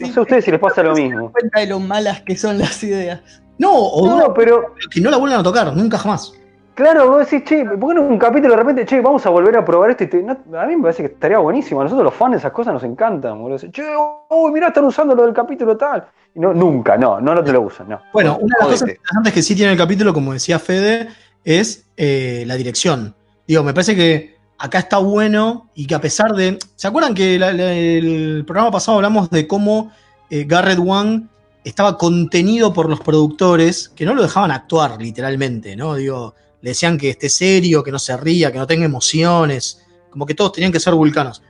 No sé a ustedes si les pasa lo mismo. cuenta de lo malas que son las ideas. No, o No, pero que no la vuelvan a tocar, nunca jamás. claro, vos decís, che, ¿por qué no un capítulo de repente, che, vamos a volver a probar esto? Y te- no, a mí me parece que estaría buenísimo. A nosotros los fans de esas cosas nos encantan. boludo. Che, uy, mirá, están usando lo del capítulo tal. Y no, nunca, no, no, no te lo usan, no. Bueno, una de las cosas interesantes que sí tiene el capítulo, como decía Fede, es eh, la dirección. Digo, me parece que acá está bueno y que a pesar de. ¿Se acuerdan que la- la- el programa pasado hablamos de cómo eh, Garrett Wang estaba contenido por los productores que no lo dejaban actuar, literalmente, ¿no? Digo, le decían que esté serio, que no se ría, que no tenga emociones, como que todos tenían que ser vulcanos.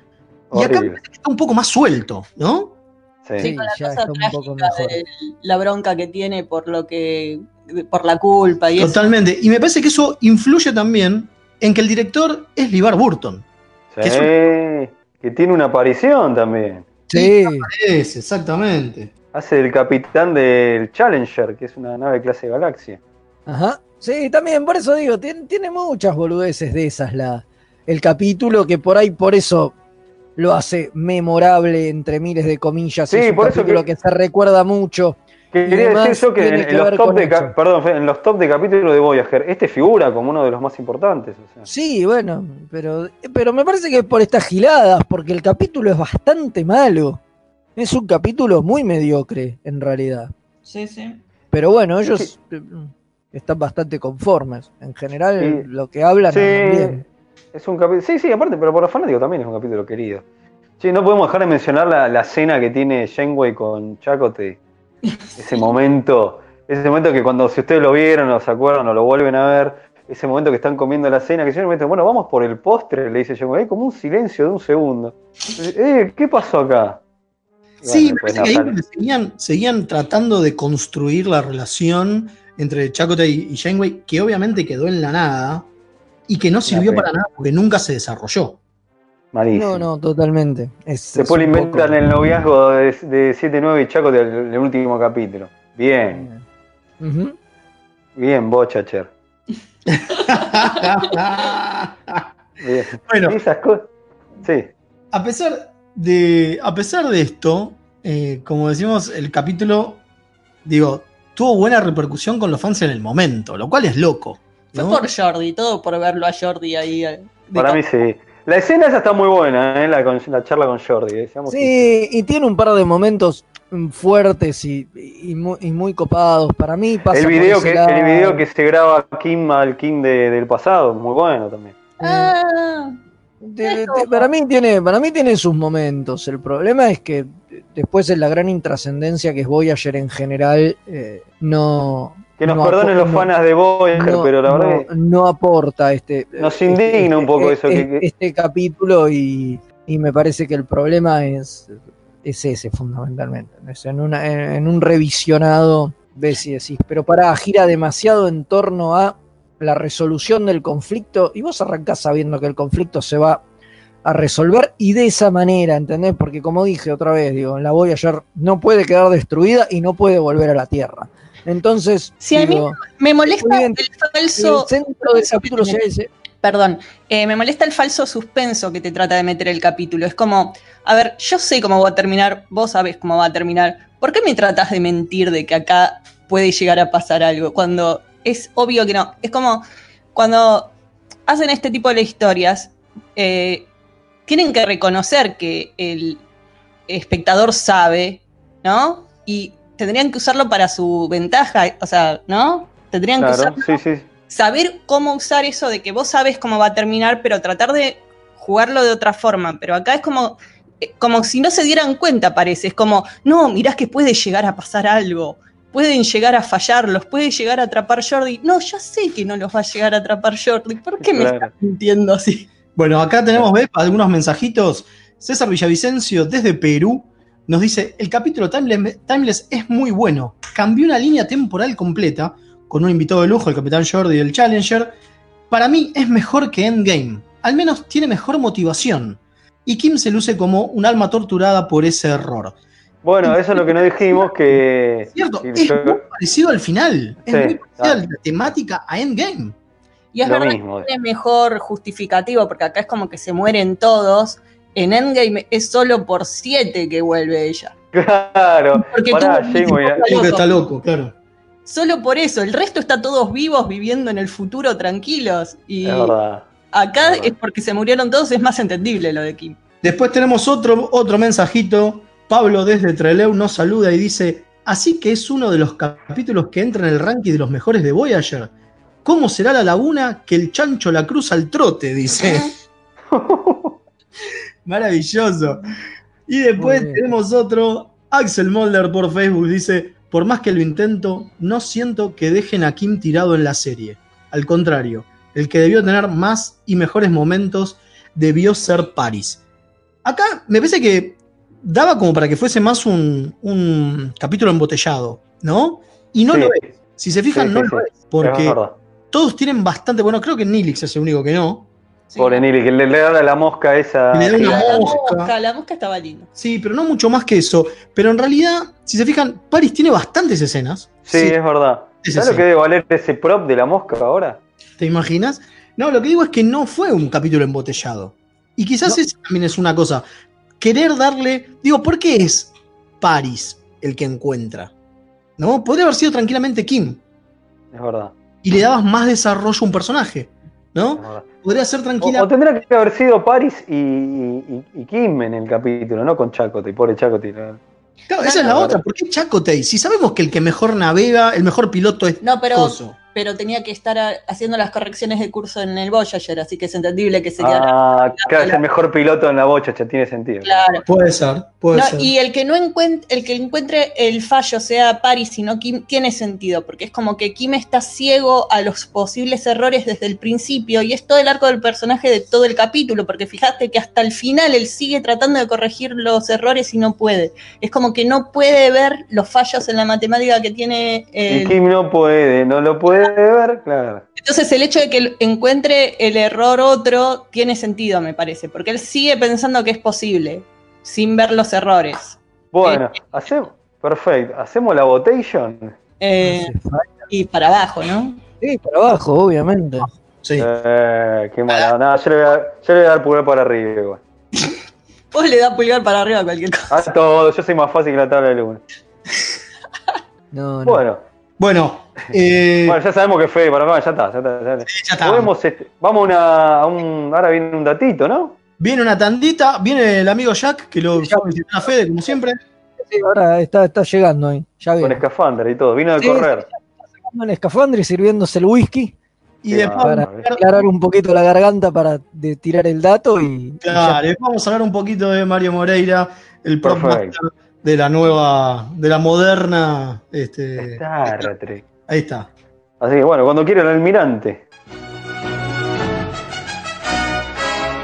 Y acá está un poco más suelto, ¿no? Sí. Sí, con la ya cosa está un poco trágica mejor. de la bronca que tiene por lo que por la culpa y eso. Totalmente. Y me parece que eso influye también en que el director es Libar Burton. Sí, que es un- que tiene una aparición también. Sí, Es, exactamente. Hace del capitán del Challenger, que es una nave clase galaxia. ajá. Sí, también, por eso digo, tiene, tiene muchas boludeces de esas la, el capítulo que por ahí, por eso lo hace memorable entre miles de comillas. Sí, es un por eso que- que, se recuerda mucho. Que quería decir yo que en, tiene en que los top de perdón, Fe, en los top de capítulos de Voyager, este figura como uno de los más importantes. o sea. Sí, bueno, pero, pero me parece que es por estas giladas, porque el capítulo es bastante malo. Es un capítulo muy mediocre, en realidad. Sí, sí. Pero bueno, ellos eh, están bastante conformes. En general, Sí. lo que hablan Sí, hablan bien. es un capítulo. Sí, sí, aparte, pero por los fanáticos también es un capítulo querido. Sí, no podemos dejar de mencionar la, la cena que tiene Janeway con Chakotay. Ese momento, ese momento que cuando si ustedes lo vieron o se acuerdan o lo vuelven a ver, ese momento que están comiendo la cena, que simplemente, bueno, vamos por el postre, le dice Janeway, hay como un silencio de un segundo. Eh, ¿Qué pasó acá? Sí, bueno, me pues parece que ahí seguían, seguían tratando de construir la relación entre Chakotay y Janeway, que obviamente quedó en la nada y que no sirvió para nada porque nunca se desarrolló. malísimo. No, no, totalmente. Es, Después le inventan poco- el noviazgo de, de 7-9 y Chaco del, del último capítulo. Bien, bien, Bochacher. Bien. Bueno. Esas cosas. Sí, A pesar de, a pesar de esto, eh, como decimos, el capítulo, digo, tuvo buena repercusión con los fans en el momento, lo cual es loco. Fue ¿no? por Jordi, todo por verlo a Jordi ahí. eh, para mí sí. La escena esa está muy buena, ¿eh? la, con- la charla con Jordi. eh, Sí, y tiene un par de momentos mm, fuertes y, y muy, y muy copados. Para mí pasa el video, que, lado. el video que se graba Kim al Kim de- del pasado, muy bueno también. Ah, Para mí tiene para mí tiene sus momentos el problema es que después en la gran intrascendencia que es Voyager en general eh, no Que nos no perdonen los fanas de Voyager, no- pero la verdad no, que no aporta este nos este- indigna un poco eso. este, que- que- este capítulo y, y me parece que el problema es es ese fundamentalmente es en una en, en un revisionado ves y decís pero para gira demasiado en torno a la resolución del conflicto y vos arrancás sabiendo que el conflicto se va a resolver y de esa manera, ¿entendés? Porque como dije otra vez, digo, la Voyager no puede quedar destruida y no puede volver a la Tierra. Entonces, Sí, a mí me molesta bien, el falso. el centro del capítulo sea ese. Perdón, eh, me molesta el falso suspenso que te trata de meter el capítulo. Es como, a ver, yo sé cómo va a terminar, vos sabés cómo va a terminar. ¿Por qué me tratás de mentir de que acá puede llegar a pasar algo? Cuando es obvio que no. Es como cuando hacen este tipo de historias, eh, tienen que reconocer que el espectador sabe, ¿no? Y tendrían que usarlo para su ventaja, o sea, ¿no? Tendrían que Claro, usarlo sí, sí. saber cómo usar eso de que vos sabes cómo va a terminar, pero tratar de jugarlo de otra forma. Pero acá es como, eh, como si no se dieran cuenta, parece. Es como, no, mirás que puede llegar a pasar algo. Pueden llegar a fallarlos, puede llegar a atrapar Jordi. No, ya sé que no los va a llegar a atrapar Jordi. ¿Por qué me Claro. estás mintiendo así? Bueno, acá tenemos ¿ves? algunos mensajitos. César Villavicencio desde Perú nos dice, el capítulo Timeless, Timeless es muy bueno. Cambió una línea temporal completa con un invitado de lujo, el Capitán Jordi del Challenger. Para mí es mejor que Endgame. Al menos tiene mejor motivación. Y Kim se luce como un alma torturada por ese error. Bueno, eso es lo que no dijimos que. Cierto, que es yo- muy parecido al final. Es Sí, muy parecida claro. la temática a Endgame. Y es Lo verdad mismo. que tiene mejor justificativo, porque acá es como que se mueren todos. En Endgame es solo por siete que vuelve ella. Claro. Porque Pará, tú- Jimmy, Está loco. está loco, claro. Solo por eso, el resto está todos vivos viviendo en el futuro tranquilos. Y Es verdad. acá es porque se murieron todos, es más entendible lo de Kim. Después tenemos otro, otro mensajito. Pablo desde Treleu nos saluda y dice: Así que es uno de los capítulos que entra en el ranking de los mejores de Voyager. ¿Cómo será la laguna que el chancho la cruza al trote? Dice. Maravilloso. Y después tenemos otro. Axel Molder por Facebook dice: Por más que lo intento, no siento que dejen a Kim tirado en la serie. Al contrario, el que debió tener más y mejores momentos debió ser Paris. Acá me parece que daba como para que fuese más un, un capítulo embotellado, ¿no? Y no Sí. lo es. Si se fijan, Sí, no sí, lo sí. es. Porque Es todos tienen bastante. Bueno, creo que Nilix es el único que no. Pobre Nili, que le, le da la mosca esa. Le da una La mosca. mosca, la mosca estaba linda. Sí, pero no mucho más que eso. Pero en realidad, si se fijan, Paris tiene bastantes escenas. Sí, es verdad. Sí, ¿Sabes lo que debe valer ese prop de la mosca ahora? ¿Te imaginas? No, lo que digo es que no fue un capítulo embotellado. Y quizás eso también es una cosa. Querer darle. Digo, ¿por qué es Paris el que encuentra? ¿No? Podría haber sido tranquilamente Kim. Es verdad. Y le dabas más desarrollo a un personaje. ¿No? Podría ser tranquila. o tendrá que haber sido Paris y, y- y Kim en el capítulo, no con Chakotay, pobre Chakotay. ¿no? Claro, esa es la otra. ¿Por qué Chakotay? Si sabemos que el que mejor navega, el mejor piloto es No, pero, Coso. Pero tenía que estar a- haciendo las correcciones de curso en el Voyager, así que es entendible que se quedara. Ah, claro, es el mejor piloto en la bocha, ya tiene sentido. Claro. Puede ser, puede No, ser. y el que no encuentre, el que encuentre el fallo, sea Paris, sino Kim, tiene sentido, porque es como que Kim está ciego a los posibles errores desde el principio, y es todo el arco del personaje de todo el capítulo, porque fíjate que hasta el final él sigue tratando de corregir los errores y no puede. Es como que no puede ver los fallos en la matemática que tiene Y el, Kim no puede, no lo puede ver, claro. entonces el hecho de que él encuentre el error otro tiene sentido, me parece, porque él sigue pensando que es posible, sin ver los errores. Bueno, hacemos, perfecto, hacemos la votation. Eh, y para abajo, ¿no? Sí, para abajo, obviamente. Sí. Eh, qué mala, no, yo le, voy a, yo le voy a dar pulgar para arriba igual. Vos le das pulgar para arriba a cualquier cosa. A todo, yo soy más fácil que la tabla de luna. No, no. Bueno, Bueno, eh, bueno, ya sabemos que fue para acá, ya está, ya está. Ya está. ya está. Podemos, este, vamos a, una, a un. Ahora viene un datito, ¿no? Viene una tandita, viene el amigo Jack, que lo fue a Fede, como siempre. Sí, ahora está, está llegando ahí. Ya Con viene. escafandra y todo. Vino de Sí, correr. Sacando el escafandra y sirviéndose el whisky Y Sí, después, para aclarar un poquito la garganta para de tirar el dato y. claro, después vamos a hablar un poquito de Mario Moreira, el Perfecto. master de la nueva, de la moderna. Este, Star Trek. ahí está. Así que bueno, cuando quiera el almirante.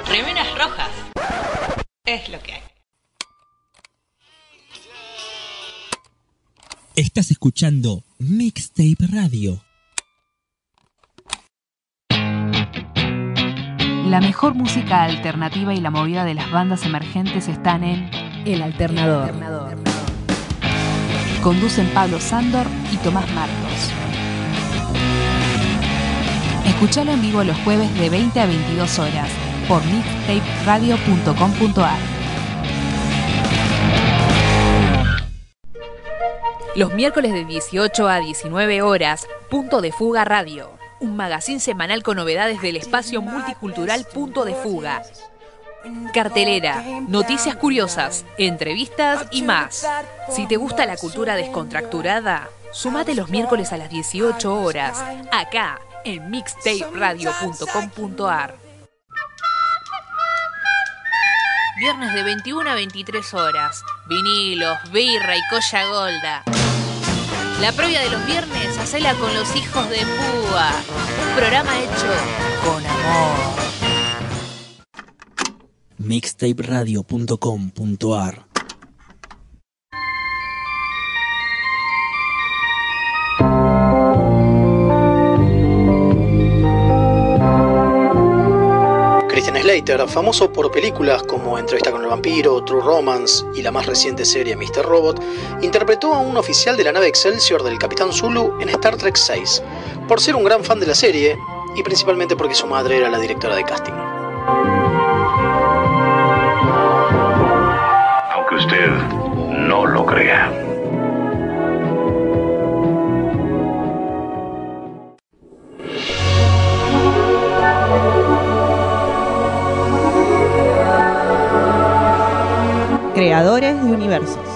Remeras rojas. Es lo que hay. Estás escuchando Mixtape Radio. La mejor música alternativa y la movida de las bandas emergentes están en El Alternador. Conducen Pablo Sándor y Tomás Marcos. Escuchalo en vivo los jueves de 20 a 22 horas por mixtaperadio.com.ar. Los miércoles de 18 a 19 horas, Punto de Fuga Radio. Un magazín semanal con novedades del espacio multicultural Punto de Fuga. Cartelera, noticias curiosas, entrevistas y más. Si te gusta la cultura descontracturada, sumate los miércoles a las 18 horas, acá en mixtaperadio.com.ar. Viernes de 21 a 23 horas, vinilos, birra y colla golda. La previa de los viernes, hacela con los hijos de Púa. Un programa hecho con amor. mixtaperadio.com.ar Christian Slater, famoso por películas como Entrevista con el vampiro, True Romance y la más reciente serie Mr. Robot, interpretó a un oficial de la nave Excelsior del Capitán Zulu en Star Trek VI, por ser un gran fan de la serie y principalmente porque su madre era la directora de casting. Usted no lo crea. Creadores de universos.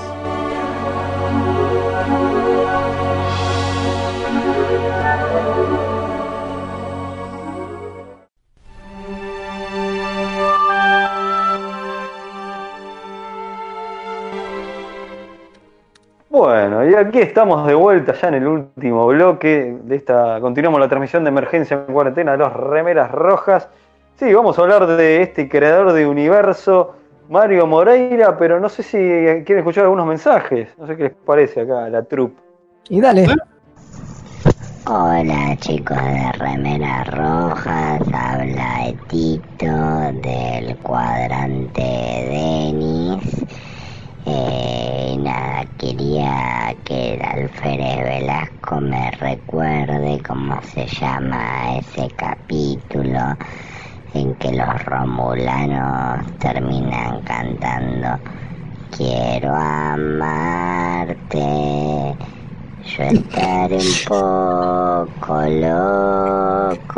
Bueno, y aquí estamos de vuelta ya en el último bloque de esta. Continuamos la transmisión de emergencia en cuarentena de los remeras rojas. Sí, vamos a hablar de este creador de universo, Mario Moreira, pero no sé si quieren escuchar algunos mensajes. No sé qué les parece acá, la troupe. Y dale. Hola chicos de Remeras Rojas, habla Etito del cuadrante Denis. Eh, nada, quería que el alférez Velasco me recuerde cómo se llama ese capítulo en que los romulanos terminan cantando Quiero amarte, yo estaré un poco loco.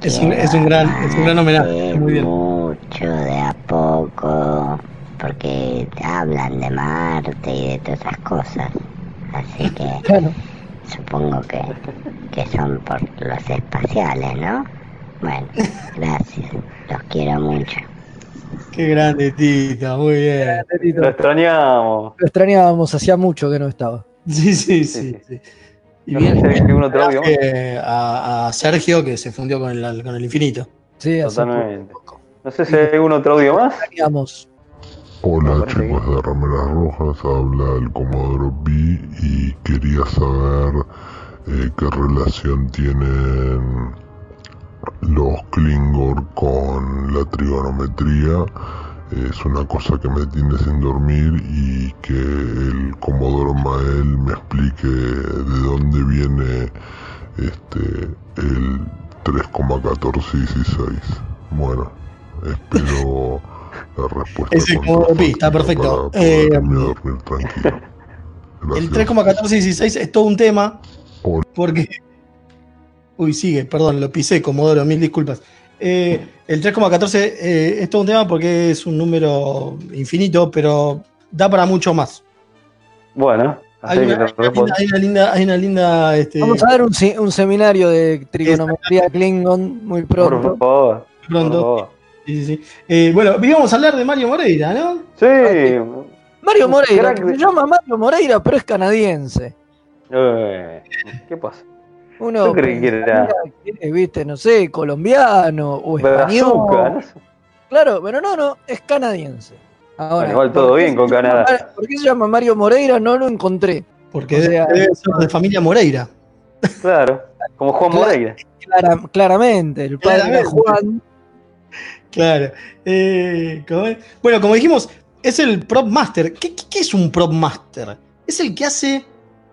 Es un, es un gran, es un gran homenaje. Muy bien. Mucho de a poco, porque hablan de Marte y de todas esas cosas. Así que supongo que, que son por los espaciales, ¿no? Bueno, gracias. Los quiero mucho. Qué grande, Tito, muy bien. Lo extrañamos. Lo extrañábamos, hacía mucho que no estaba. Sí, sí, sí. sí. Y No bien, otro audio más. a, a Sergio que se fundió con el, con el infinito. Sí, hace Totalmente. No sé si hay algún otro audio más. extrañamos. Hola chicos de Remeras Rojas, habla el Comodoro B y quería saber eh, qué relación tienen los Klingor con la trigonometría. Es una cosa que me tiene sin dormir y que el Comodoro Mael me explique de dónde viene este el 3,1416. Bueno, espero. Ese Comodoro Pi, está perfecto. Eh. El 3,1416 es todo un tema. Porque. Uy, sigue, perdón, lo pisé, Comodoro, mil disculpas. Eh, el 3,14 eh, es todo un tema porque es un número infinito, pero da para mucho más. Bueno, Hay una, hay linda, hay una linda este, Vamos a dar un, se- un seminario de trigonometría Klingon muy pronto. Por favor. pronto. Sí, sí, sí. Eh, bueno, íbamos a hablar de Mario Moreira, ¿no? Sí. Mario Un Moreira, de- se llama Mario Moreira, pero es canadiense. Eh, ¿Qué pasa? Uno Yo creí que era- viste, no sé, colombiano o español. Brazuca, no. Claro, pero no, no, es canadiense. Ahora, Bueno, igual todo ¿por qué bien con Canadá. ¿Por qué se llama Mario Moreira? No lo encontré. Porque O sea, debe ser de familia Moreira. Claro. Como Juan Moreira. Clara- claramente, el padre Claramente. Juan. Claro. Eh. Bueno, como dijimos, es el prop master. ¿Qué, qué- qué es un prop master? Es el que hace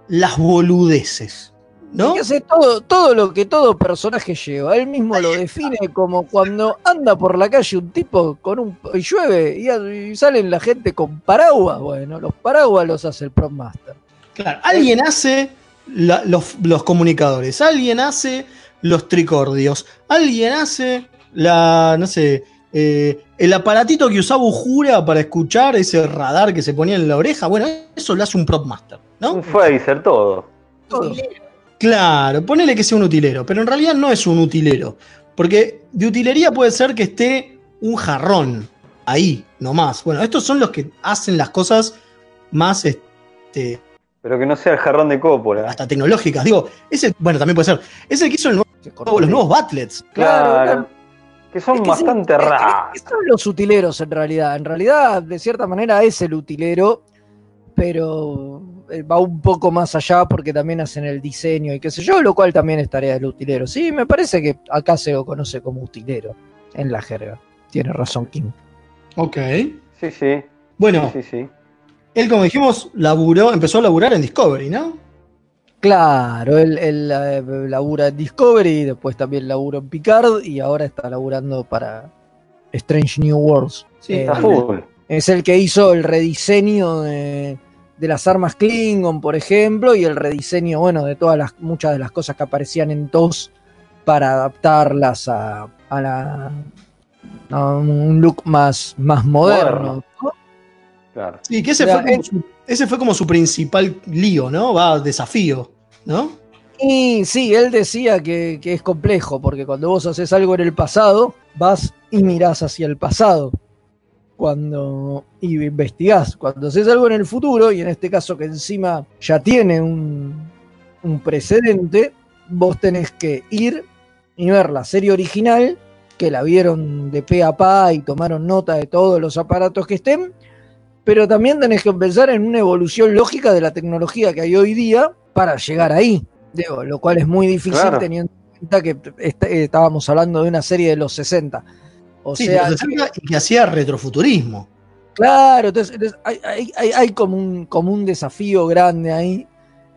las boludeces. ¿No? Que hace todo, todo lo que todo personaje lleva. Él mismo lo define como cuando anda por la calle un tipo con un y llueve y, y salen la gente con paraguas. Bueno, los paraguas los hace el prop master. Claro, alguien hace la- los, los comunicadores, alguien hace los tricordios, alguien hace la, no sé, eh, el aparatito que usaba Ujura para escuchar ese radar que se ponía en la oreja. Bueno, eso lo hace un prop master, ¿no? Un phaser, todo. Todo. Claro, ponele que sea un utilero, pero en realidad no es un utilero. Porque de utilería puede ser que esté un jarrón ahí, nomás. Bueno, estos son los que hacen las cosas más este, Pero que no sea el jarrón de Coppola. hasta tecnológicas. Digo, ese, bueno, también puede ser. Es el que hizo el nuevo- los nuevos Batlets. Claro, claro. Que son Es que bastante sí, raros. son los utileros en realidad. En realidad, de cierta manera, es el utilero, pero eh, va un poco más allá porque también hacen el diseño y qué sé yo, lo cual también es tarea del utilero. Sí, me parece que acá se lo conoce como utilero en la jerga. Tiene razón Kim. Ok. Sí, sí. Bueno, Sí, sí. él, como dijimos, laburó, empezó a laburar en Discovery, ¿no? Claro, él, él, eh, labura en Discovery, después también labura en Picard y ahora está laburando para Strange New Worlds. Sí, Eh, A full. Es el que hizo el rediseño de, de las armas Klingon, por ejemplo, y el rediseño, bueno, de todas las, muchas de las cosas que aparecían en TOS para adaptarlas a, a la, a un look más, más moderno. ¿no? Claro. Sí, que ese, O sea, fue como su, ese fue como su principal lío, ¿no? Va, desafío, ¿no? Y sí, él decía que, que es complejo, porque cuando vos haces algo en el pasado, vas y mirás hacia el pasado. Cuando y investigás, cuando haces algo en el futuro, y en este caso que encima ya tiene un, un precedente, vos tenés que ir y ver la serie original, que la vieron de pe a pa y tomaron nota de todos los aparatos que estén, pero también tenés que pensar en una evolución lógica de la tecnología que hay hoy día para llegar ahí. Digo, lo cual es muy difícil Claro. teniendo en cuenta que est- estábamos hablando de una serie de los 60. O Sí, sea, de los 60 y que hacía retrofuturismo. Claro, entonces, entonces hay, hay- hay- hay como, un, como un desafío grande ahí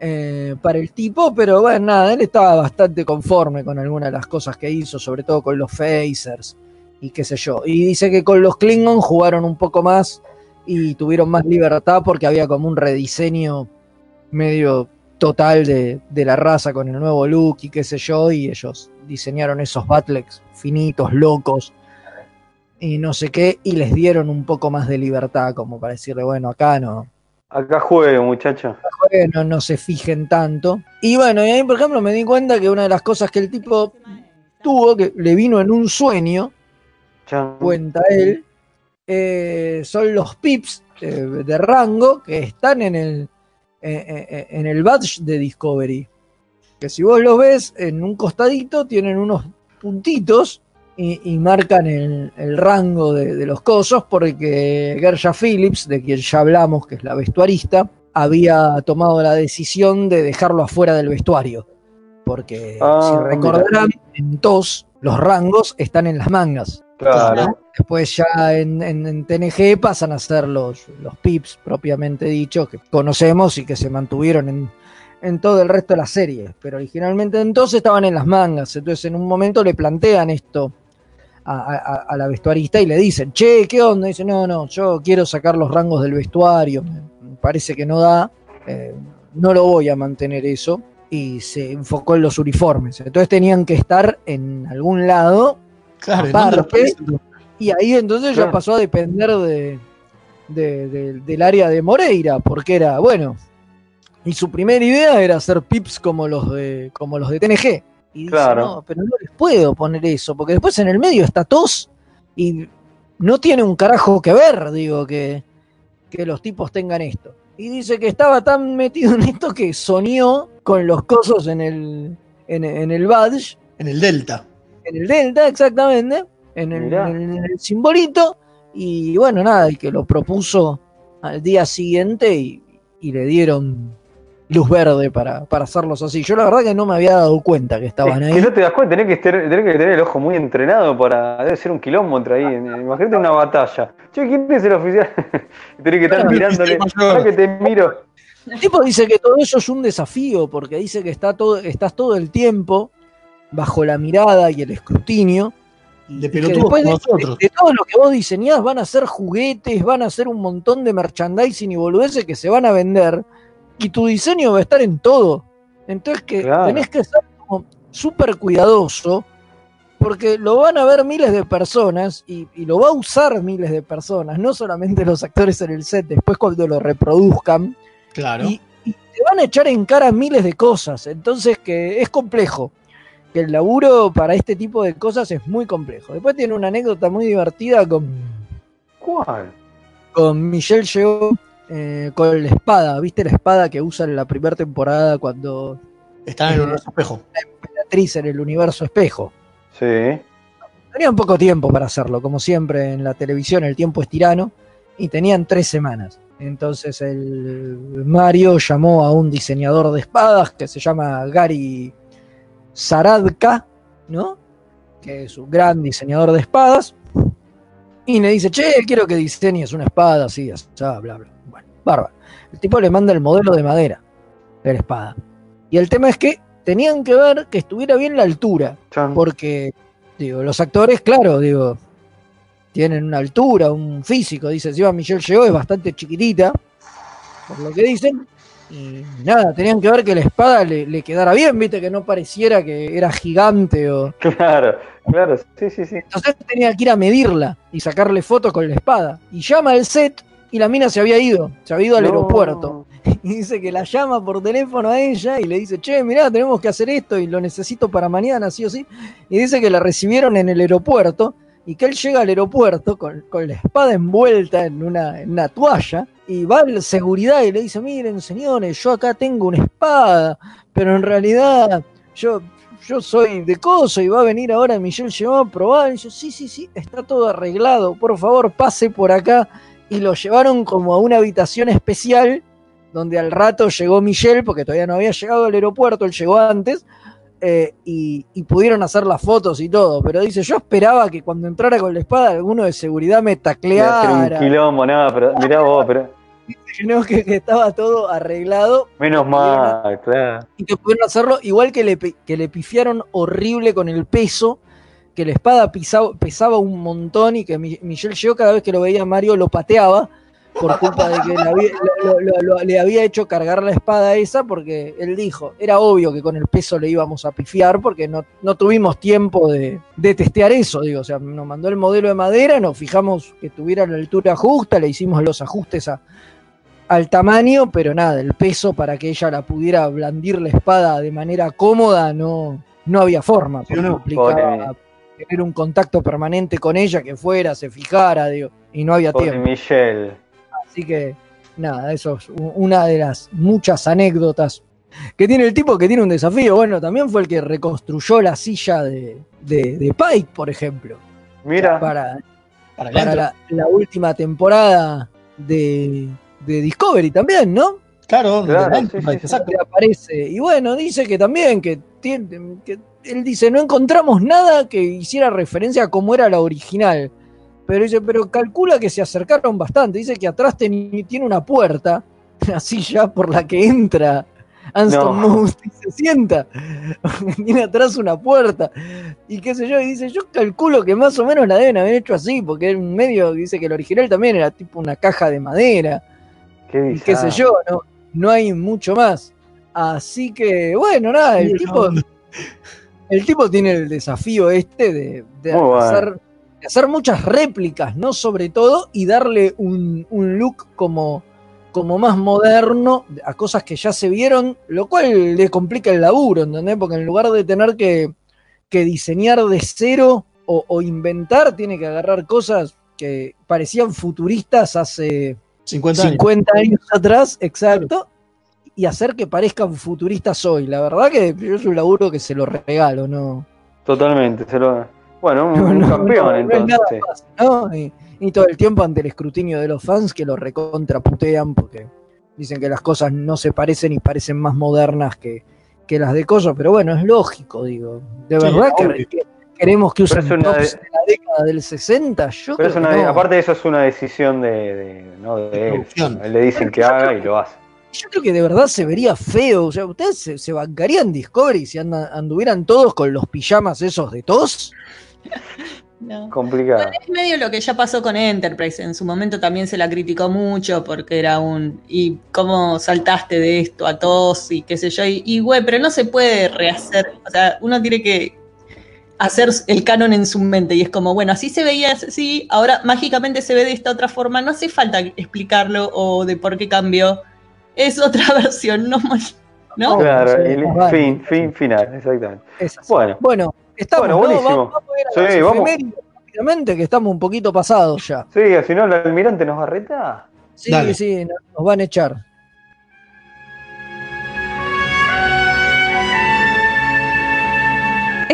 eh, para el tipo, pero bueno, nada, él estaba bastante conforme con algunas de las cosas que hizo, sobre todo con los phasers y qué sé yo. Y dice que con los Klingon jugaron un poco más y tuvieron más libertad porque había como un rediseño medio total de, de la raza con el nuevo look y qué sé yo, y ellos diseñaron esos battles finitos, locos, y no sé qué, y les dieron un poco más de libertad, como para decirle, bueno, acá no, Acá juego, muchacho. bueno, no se fijen tanto. Y bueno, y ahí, por ejemplo, me di cuenta que una de las cosas que el tipo tuvo, que le vino en un sueño, Chan. cuenta él, eh, son los pips eh, de rango que están en el, eh, eh, en el badge de Discovery. Que si vos los ves en un costadito, tienen unos puntitos y, y marcan el, el rango de, de los cosos, porque Gersha Phillips, de quien ya hablamos, que es la vestuarista, había tomado la decisión de dejarlo afuera del vestuario. Porque Ah, si mira. recordarán, en TOS los rangos están en las mangas. Claro. Después ya en, en- en TNG pasan a ser los, los pips propiamente dichos, que conocemos y que se mantuvieron en, en todo el resto de la serie. Pero originalmente entonces estaban en las mangas. Entonces en un momento le plantean esto a, a- a la vestuarista y le dicen, che, ¿qué onda? dice, no, no, yo quiero sacar los rangos del vestuario. Me parece que no da. eh, no lo voy a mantener eso. Y se enfocó en los uniformes. Entonces tenían que estar en algún lado Claro, ¿y dónde los aparte, y ahí entonces ya pasó a depender de, de- de- del área de Moreira, porque era, bueno, y su primera idea era hacer pips como los de, como los de TNG. Y dice, Claro. no, pero no les puedo poner eso, porque después en el medio está tos y no tiene un carajo que ver, digo, que, que los tipos tengan esto. Y dice que estaba tan metido en esto que soñó con los cosos en el, en, en el badge En el Delta. En el delta, exactamente, en el, Mirá. en el simbolito, y bueno, nada, el que lo propuso al día siguiente y, y le dieron luz verde para, para hacerlos así. Yo la verdad que no me había dado cuenta que estaban Es ahí. que no te das cuenta, tenés que, estar- tenés que tener el ojo muy entrenado para. Debe ser un kilómetro ahí. Imagínate una batalla. Che, ¿quién es el oficial? Tenés que estar Claro, mirándole. Ahora que te miro. El tipo dice que todo eso es un desafío, porque dice que está todo, estás todo el tiempo bajo la mirada y el escrutinio. Y De pelotudos después de, como nosotros. de- de todo lo que vos diseñás van a ser juguetes, van a ser un montón de merchandising y boludeces que se van a vender. Y tu diseño va a estar en todo. Entonces que Claro. tenés que ser como súper cuidadoso, porque lo van a ver miles de personas y, y lo va a usar miles de personas, no solamente los actores en el set, después cuando lo reproduzcan. Claro. Y, y te van a echar en cara miles de cosas. Entonces que es complejo. Que el laburo para este tipo de cosas es muy complejo. Después tiene una anécdota muy divertida con, ¿Cuál? con Michelle Yeoh eh, con la espada. ¿Viste la espada que usa en la primera temporada cuando Está en Eh, un espejo. actriz en el universo espejo? Sí. Tenían poco tiempo para hacerlo, como siempre en la televisión el tiempo es tirano, y tenían tres semanas. Entonces el Mario llamó a un diseñador de espadas que se llama Gary Saradka, ¿no? Que es un gran diseñador de espadas. Y le dice, che, quiero que diseñes una espada así, así, bla, bla. Bueno, bárbaro. El tipo le manda el modelo de madera de la espada. Y el tema es que tenían que ver que estuviera bien la altura. Porque, digo, los actores, claro, digo, tienen una altura, un físico. Dice, si Michelle llegó, es bastante chiquitita, por lo que dicen. Y nada, tenían que ver que la espada le, le quedara bien, viste, que no pareciera que era gigante o. Claro, claro, sí, sí, sí. Entonces tenía que ir a medirla y sacarle fotos con la espada. Y llama al set y la mina se había ido, se había ido al No. aeropuerto. Y dice que la llama por teléfono a ella y le dice, che, mirá, tenemos que hacer esto y lo necesito para mañana, sí o sí. Y dice que la recibieron en el aeropuerto y que él llega al aeropuerto con, con la espada envuelta en una, en una toalla y va al seguridad y le dice, miren señores, yo acá tengo una espada, pero en realidad yo, yo soy de coso y va a venir ahora Michelle llevó a probar. Y yo, sí, sí, sí, está todo arreglado, por favor pase por acá. Y lo llevaron como a una habitación especial donde al rato llegó Michelle, porque todavía no había llegado al aeropuerto, él llegó antes, eh, y, y pudieron hacer las fotos y todo. Pero dice, yo esperaba que cuando entrara con la espada alguno de seguridad me a un tacleara. quilombo, nada, pero mirá vos, pero. Que, que estaba todo arreglado Menos mal, claro. y que pudieron hacerlo igual que le, que le pifiaron horrible con el peso, que la espada pisaba- pesaba un montón y que Mi- Michelle llegó cada vez que lo veía Mario lo pateaba por culpa de que le había, lo- lo- lo- le había hecho cargar la espada esa porque él dijo, era obvio que con el peso le íbamos a pifiar porque no, no tuvimos tiempo de, de testear eso, digo, o sea, nos mandó el modelo de madera, nos fijamos que tuviera la altura justa, le hicimos los ajustes a, al tamaño, pero nada, el peso para que ella la pudiera blandir la espada de manera cómoda no, no había forma. porque no? implicaba tener un contacto permanente con ella, que fuera, se fijara, digo, y no había tiempo. Michelle. Así que, nada, eso es una de las muchas anécdotas que tiene el tipo que tiene un desafío. Bueno, también fue el que reconstruyó la silla de, de, de Pike, por ejemplo. Mira. Para, Para, para la, la última temporada de, de Discovery también, ¿no? Claro, Claro, de- sí, sí, sí. exacto. que aparece. Y bueno, dice que también, que, tiene, que él dice, no encontramos nada que hiciera referencia a cómo era la original. Pero dice, pero calcula que se acercaron bastante. Dice que atrás tiene una puerta, una silla por la que entra Anston No. Moose y se sienta. tiene atrás una puerta. Y qué sé yo, y dice, yo calculo que más o menos la deben haber hecho así, porque en medio dice que el original también era tipo una caja de madera Qué y qué sé yo, no, no hay mucho más. Así que, bueno, nada, el tipo, el tipo tiene el desafío este de, de Muy bueno. hacer, de hacer muchas réplicas, ¿no? Sobre todo, y darle un, un look como, como más moderno a cosas que ya se vieron, lo cual le complica el laburo, ¿entendés? Porque en lugar de tener que, que diseñar de cero o, o inventar, tiene que agarrar cosas que parecían futuristas hace 50 años. 50 años atrás, exacto, y hacer que parezcan futuristas hoy. La verdad que yo es un laburo que se lo regalo, ¿no? Totalmente. Se lo... Bueno, un, No, un no, campeón no, no es entonces. ¿no? Y, y todo el tiempo ante el escrutinio de los fans que lo recontraputean porque Dicen que las cosas no se parecen y parecen más modernas que, que las de Coso, pero bueno, es lógico, digo. De Sí, verdad obvio. que queremos que usen una tops de- de la década del 60. Yo Pero creo es que no. aparte de eso es una decisión de, de- no, de él. él le dicen que haga y lo hace. Yo creo que de verdad se vería feo. O sea, ¿ustedes se, se bancarían Discovery si anda- anduvieran todos con los pijamas esos de tos? No. Complicado. Es medio lo que ya pasó con Enterprise. En su momento también se la criticó mucho porque era un. ¿Y cómo saltaste de esto a todos? Y qué sé yo. Y, güey, pero no se puede rehacer. O sea, uno tiene que hacer el canon en su mente. Y es como, bueno, así se veía así, ahora mágicamente se ve de esta otra forma. No hace falta explicarlo o de por qué cambió. Es otra versión, no más. ¿No? Claro, y vale. fin, fin, final, exactamente. Bueno, Bueno, estamos, Bueno, ¿no? buenísimo. Vamos, vamos a ir a Sí, vamos. rápidamente, que estamos un poquito pasados ya. sí, si no el almirante nos va a retar. Sí, Dale. sí, nos van a echar.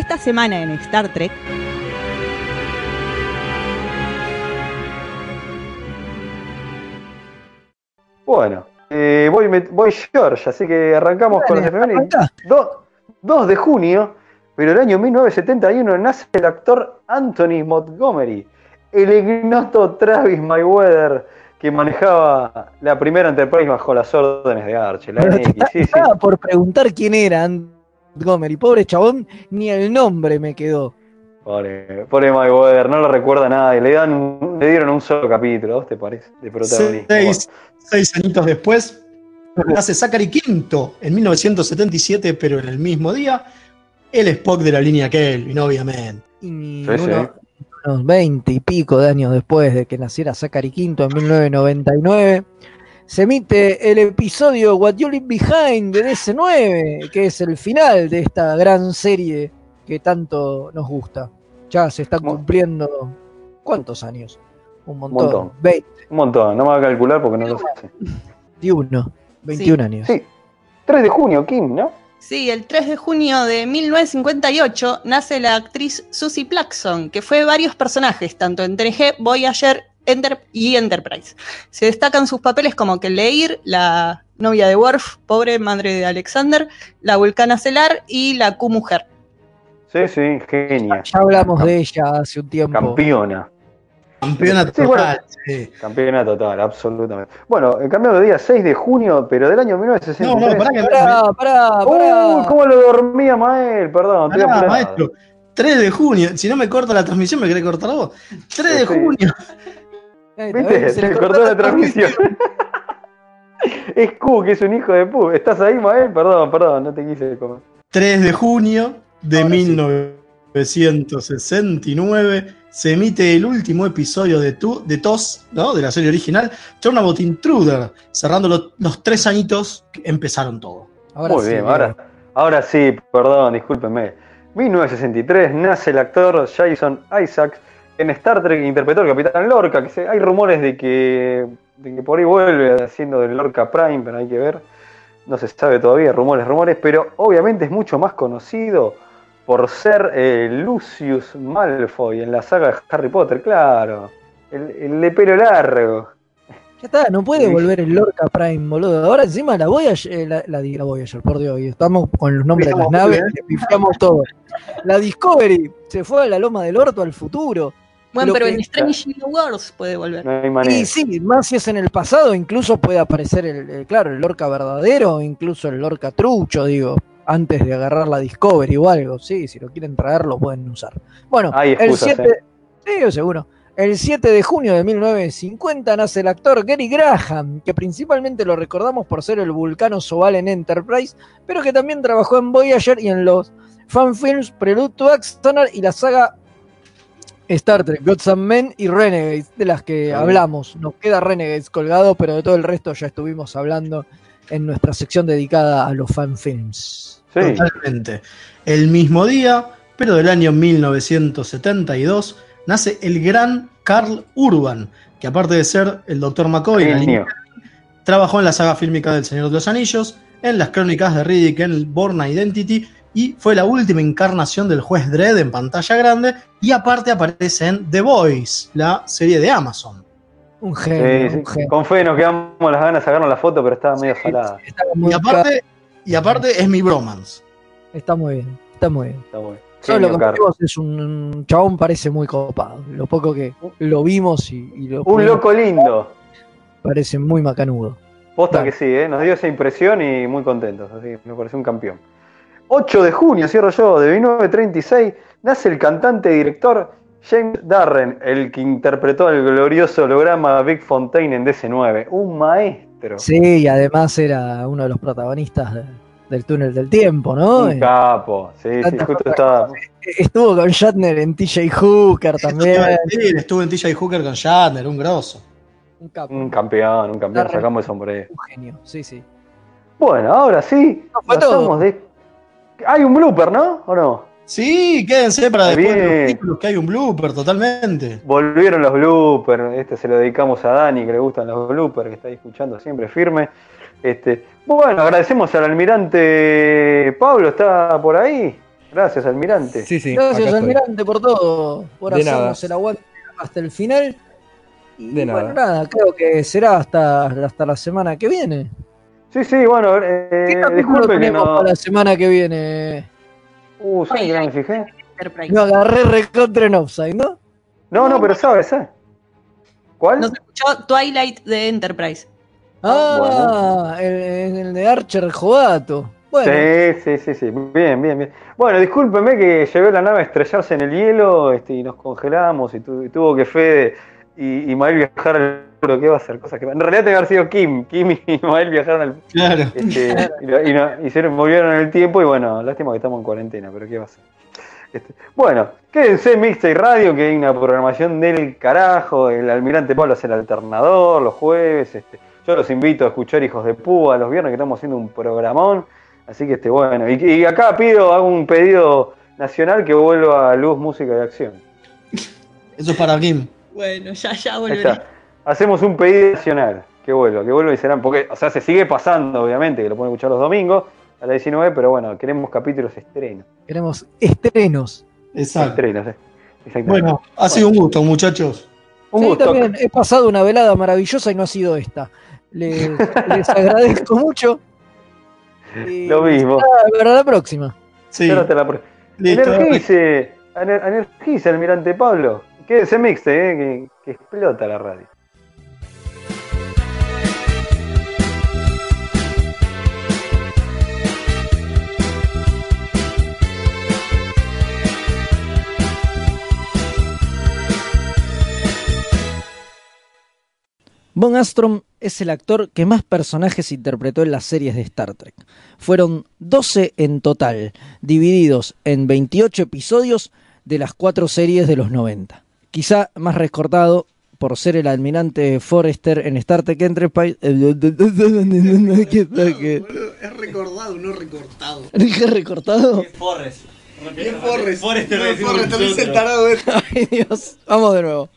Esta semana en Star Trek, Bueno, eh, voy, voy George, así que arrancamos con Dale, efemérides. arrancá. Do- 2 de junio, pero el año 1971 nace el actor Anthony Montgomery, el ignoto Travis Mayweather que manejaba la primera Enterprise bajo las órdenes de Archer, la NX. Sí, por preguntar quién era Montgomery. Pobre chabón, ni el nombre me quedó. Pobre, pobre Mayweather, no lo recuerda nadie. Le, dan, un- le dieron un solo capítulo, ¿a vos te parece? De protagonismo. Seis, seis añitos después, nace Zachary Quinto en 1977, pero en el mismo día, el Spock de la línea Kelvin, obviamente. Y Sí, sí. uno- unos 20 y pico de años después de que naciera Zachary Quinto en 1999, se emite el episodio What You Leave Behind de DC9, que es el final de esta gran serie que tanto nos gusta. Ya se están cumpliendo. ¿Cuántos años? Un montón. montón. 20, Un montón, no me va a calcular porque no lo sé. 21, 21 años. Sí, 3 de junio, Kim, ¿no? Sí, el 3 de junio de 1958 nace la actriz Susie Plaxon, que fue varios personajes, tanto en TNG, Voyager Enter y Enterprise. Se destacan sus papeles como que Leir, la novia de Worf, pobre madre de Alexander, la vulcana Celar y la Q-mujer. Sí, sí, genia. Ya hablamos de ella hace un tiempo. Campeona. Campeona Sí, bueno. total. sí. Campeona total, absolutamente. Bueno, eh, cambiamos de día 6 de junio, pero del año 1963. No, no, pará que Pará, pará, pará. Uy, cómo lo dormía Mael, perdón, estoy Pará, maestro. 3 de junio, si no me corta la transmisión, me querés cortar vos. 3 de Sí. ¿Viste? se Se le cortó cortó la transmisión. es Q, que es un hijo de pu. ¿Estás ahí, Mael? Perdón, perdón, no te quise comer. 3 de junio de Ahora sí. 1969 se emite el último episodio de, tu, de TOS, ¿no? de la serie original, Turnabout Intruder, cerrando lo- los tres añitos que empezaron todo. Ahora Muy sí, bien, ahora, ahora sí, perdón, discúlpenme. 1963 nace el actor Jason Isaacs en Star Trek interpretó al Capitán Lorca, que se- hay rumores de que, de que por ahí vuelve haciendo del Lorca Prime, pero hay que ver. No se sabe todavía, rumores, rumores, pero obviamente es mucho más conocido por ser eh, Lucius Malfoy en la saga de Harry Potter, claro. El, el de pelo largo. Ya está, no puede volver el Lorca Prime, boludo. Ahora encima la Voyager, eh, la, la, la Voyager, por Dios, y estamos con los nombres de las naves, bien. le pifiamos todo. La Discovery se fue a la loma del orto al futuro. Bueno, pero que- en Strange New Worlds puede volver. No hay manera. Y sí, más si es en el pasado, incluso puede aparecer el, el- claro, el Lorca verdadero, incluso el Lorca trucho, digo, antes de agarrar la Discovery o algo. Sí, si lo quieren traer, lo pueden usar. Bueno, Hay el excusas, 7, sí, seguro. El 7 de junio de 1950 nace el actor Gary Graham, que principalmente lo recordamos por ser el vulcano Sobal en Enterprise, pero que también trabajó en Voyager y en los fanfilms Prelude to Axonar y la saga Star Trek, Gods and Men y Renegades, de las que Sí. hablamos. Nos queda Renegades colgado, pero de todo el resto ya estuvimos hablando en nuestra sección dedicada a los fanfilms. Sí. Totalmente. El mismo día, pero del año 1972, nace el gran Carl Urban, que aparte de ser el Dr. McCoy, línea, trabajó en la saga fílmica del Señor de los Anillos, en las crónicas de Riddick en el Born Identity, y fue la última encarnación del juez Dredd en pantalla grande, y aparte aparece en The Voice, la serie de Amazon. Un genio, Sí, sí. un genio. Con fe nos quedamos las ganas de sacarnos la foto, pero estaba medio salada. Y aparte, y aparte es mi bromance. Está muy bien, está muy bien. Está muy bien. Solo lo que vimos es un, un chabón parece muy copado. Lo poco que lo vimos y, y lo Un loco lindo. parece muy macanudo. Posta que sí, ¿eh? nos dio esa impresión y muy contentos. Así que me pareció un campeón. 8 de junio, cierro yo, de 1936, nace el cantante y director James Darren, el que interpretó el glorioso holograma Big Fontaine en DC9. Un maestro. Sí, y además era uno de los protagonistas de- del túnel del tiempo, ¿no? Un Eh, capo. Sí, sí, justo estaba. Estuvo con Shatner en TJ Hooker también. decir, estuve en TJ Hooker con Shatner, un grosso. Un capo, Un campeón, un campeón. Darren. Sacamos el sombrero. un genio. Sí, sí. Bueno, ahora sí. todo. pasamos de... Hay un blooper, ¿no? ¿O no? Sí, quédense para después de los títulos que hay un blooper, totalmente. Volvieron los bloopers, este se lo dedicamos a Dani, que le gustan los bloopers, que está ahí escuchando siempre firme. Este, bueno, agradecemos al almirante Pablo, ¿está por ahí? Gracias, almirante. Sí, sí. Gracias, estoy. Almirante, por todo, por De hacernos nada. el aguante hasta el final. Y De bueno, nada. nada, creo que será hasta, hasta la semana que viene. Sí, sí, bueno, eh, ¿Qué capítulo disculpe que tenemos no. para la semana que viene? Uh, ¿sabes que no me fijé? No agarré recontra en offside, ¿no? No, no, pero sabes, ¿eh? ¿Cuál? Nos escuchó Twilight de Enterprise. Ah, el, el de Archer Jogato. Bueno, Sí, sí, sí, sí. Bien, bien, bien. Bueno, discúlpeme que llevé la nave a estrellarse en el hielo este, y nos congelamos y, tu- y tuvo que Fede y, y Mael viajar al futuro. ¿Qué va a hacer? Cosas que... En realidad tenía que haber sido Kim. Kim y Mael viajaron al Claro. este, y, no- y hicieron, volvieron en el tiempo y bueno, lástima que estamos en cuarentena, pero ¿qué va a hacer? Este, bueno, quédense en Mixtape Radio, que hay una programación del carajo. El almirante Pablo hace el alternador los jueves. Este, yo los invito a escuchar Hijos de Púa los viernes, que estamos haciendo un programón. Así que este, bueno, y, y acá pido, hago un pedido nacional que vuelva a Luz Música de Acción. Eso es para Kim. Bueno, ya, ya volveré. Hacemos un pedido nacional, que vuelva, que vuelva y serán, porque, o sea, se sigue pasando, obviamente, que lo pueden escuchar los domingos a las 19, pero bueno, queremos capítulos estrenos. queremos estrenos. Exacto. Estrenos, eh. Exactamente. Bueno, ha sido un gusto, muchachos. un Sí, gusto. también he pasado una velada maravillosa y no ha sido esta. Les, les agradezco mucho. Y Lo mismo. Para la próxima. Sí. Hasta la próxima. Energice, ener- energice, almirante Pablo. Quédese mixte, eh, que, que explota la radio. Von Astrom es el actor que más personajes interpretó en las series de Star Trek. Fueron 12 en total, divididos en 28 episodios de las cuatro series de los 90. Quizá más recortado por ser el almirante Forrester en Star Trek Enterprise. ¿Qué Es recordado, no recortado. ¿Dije recortado? Forres. Bien Forrest. Forrester No, Forrest, nosotros. dice el tarado este. Ay Dios, vamos de nuevo.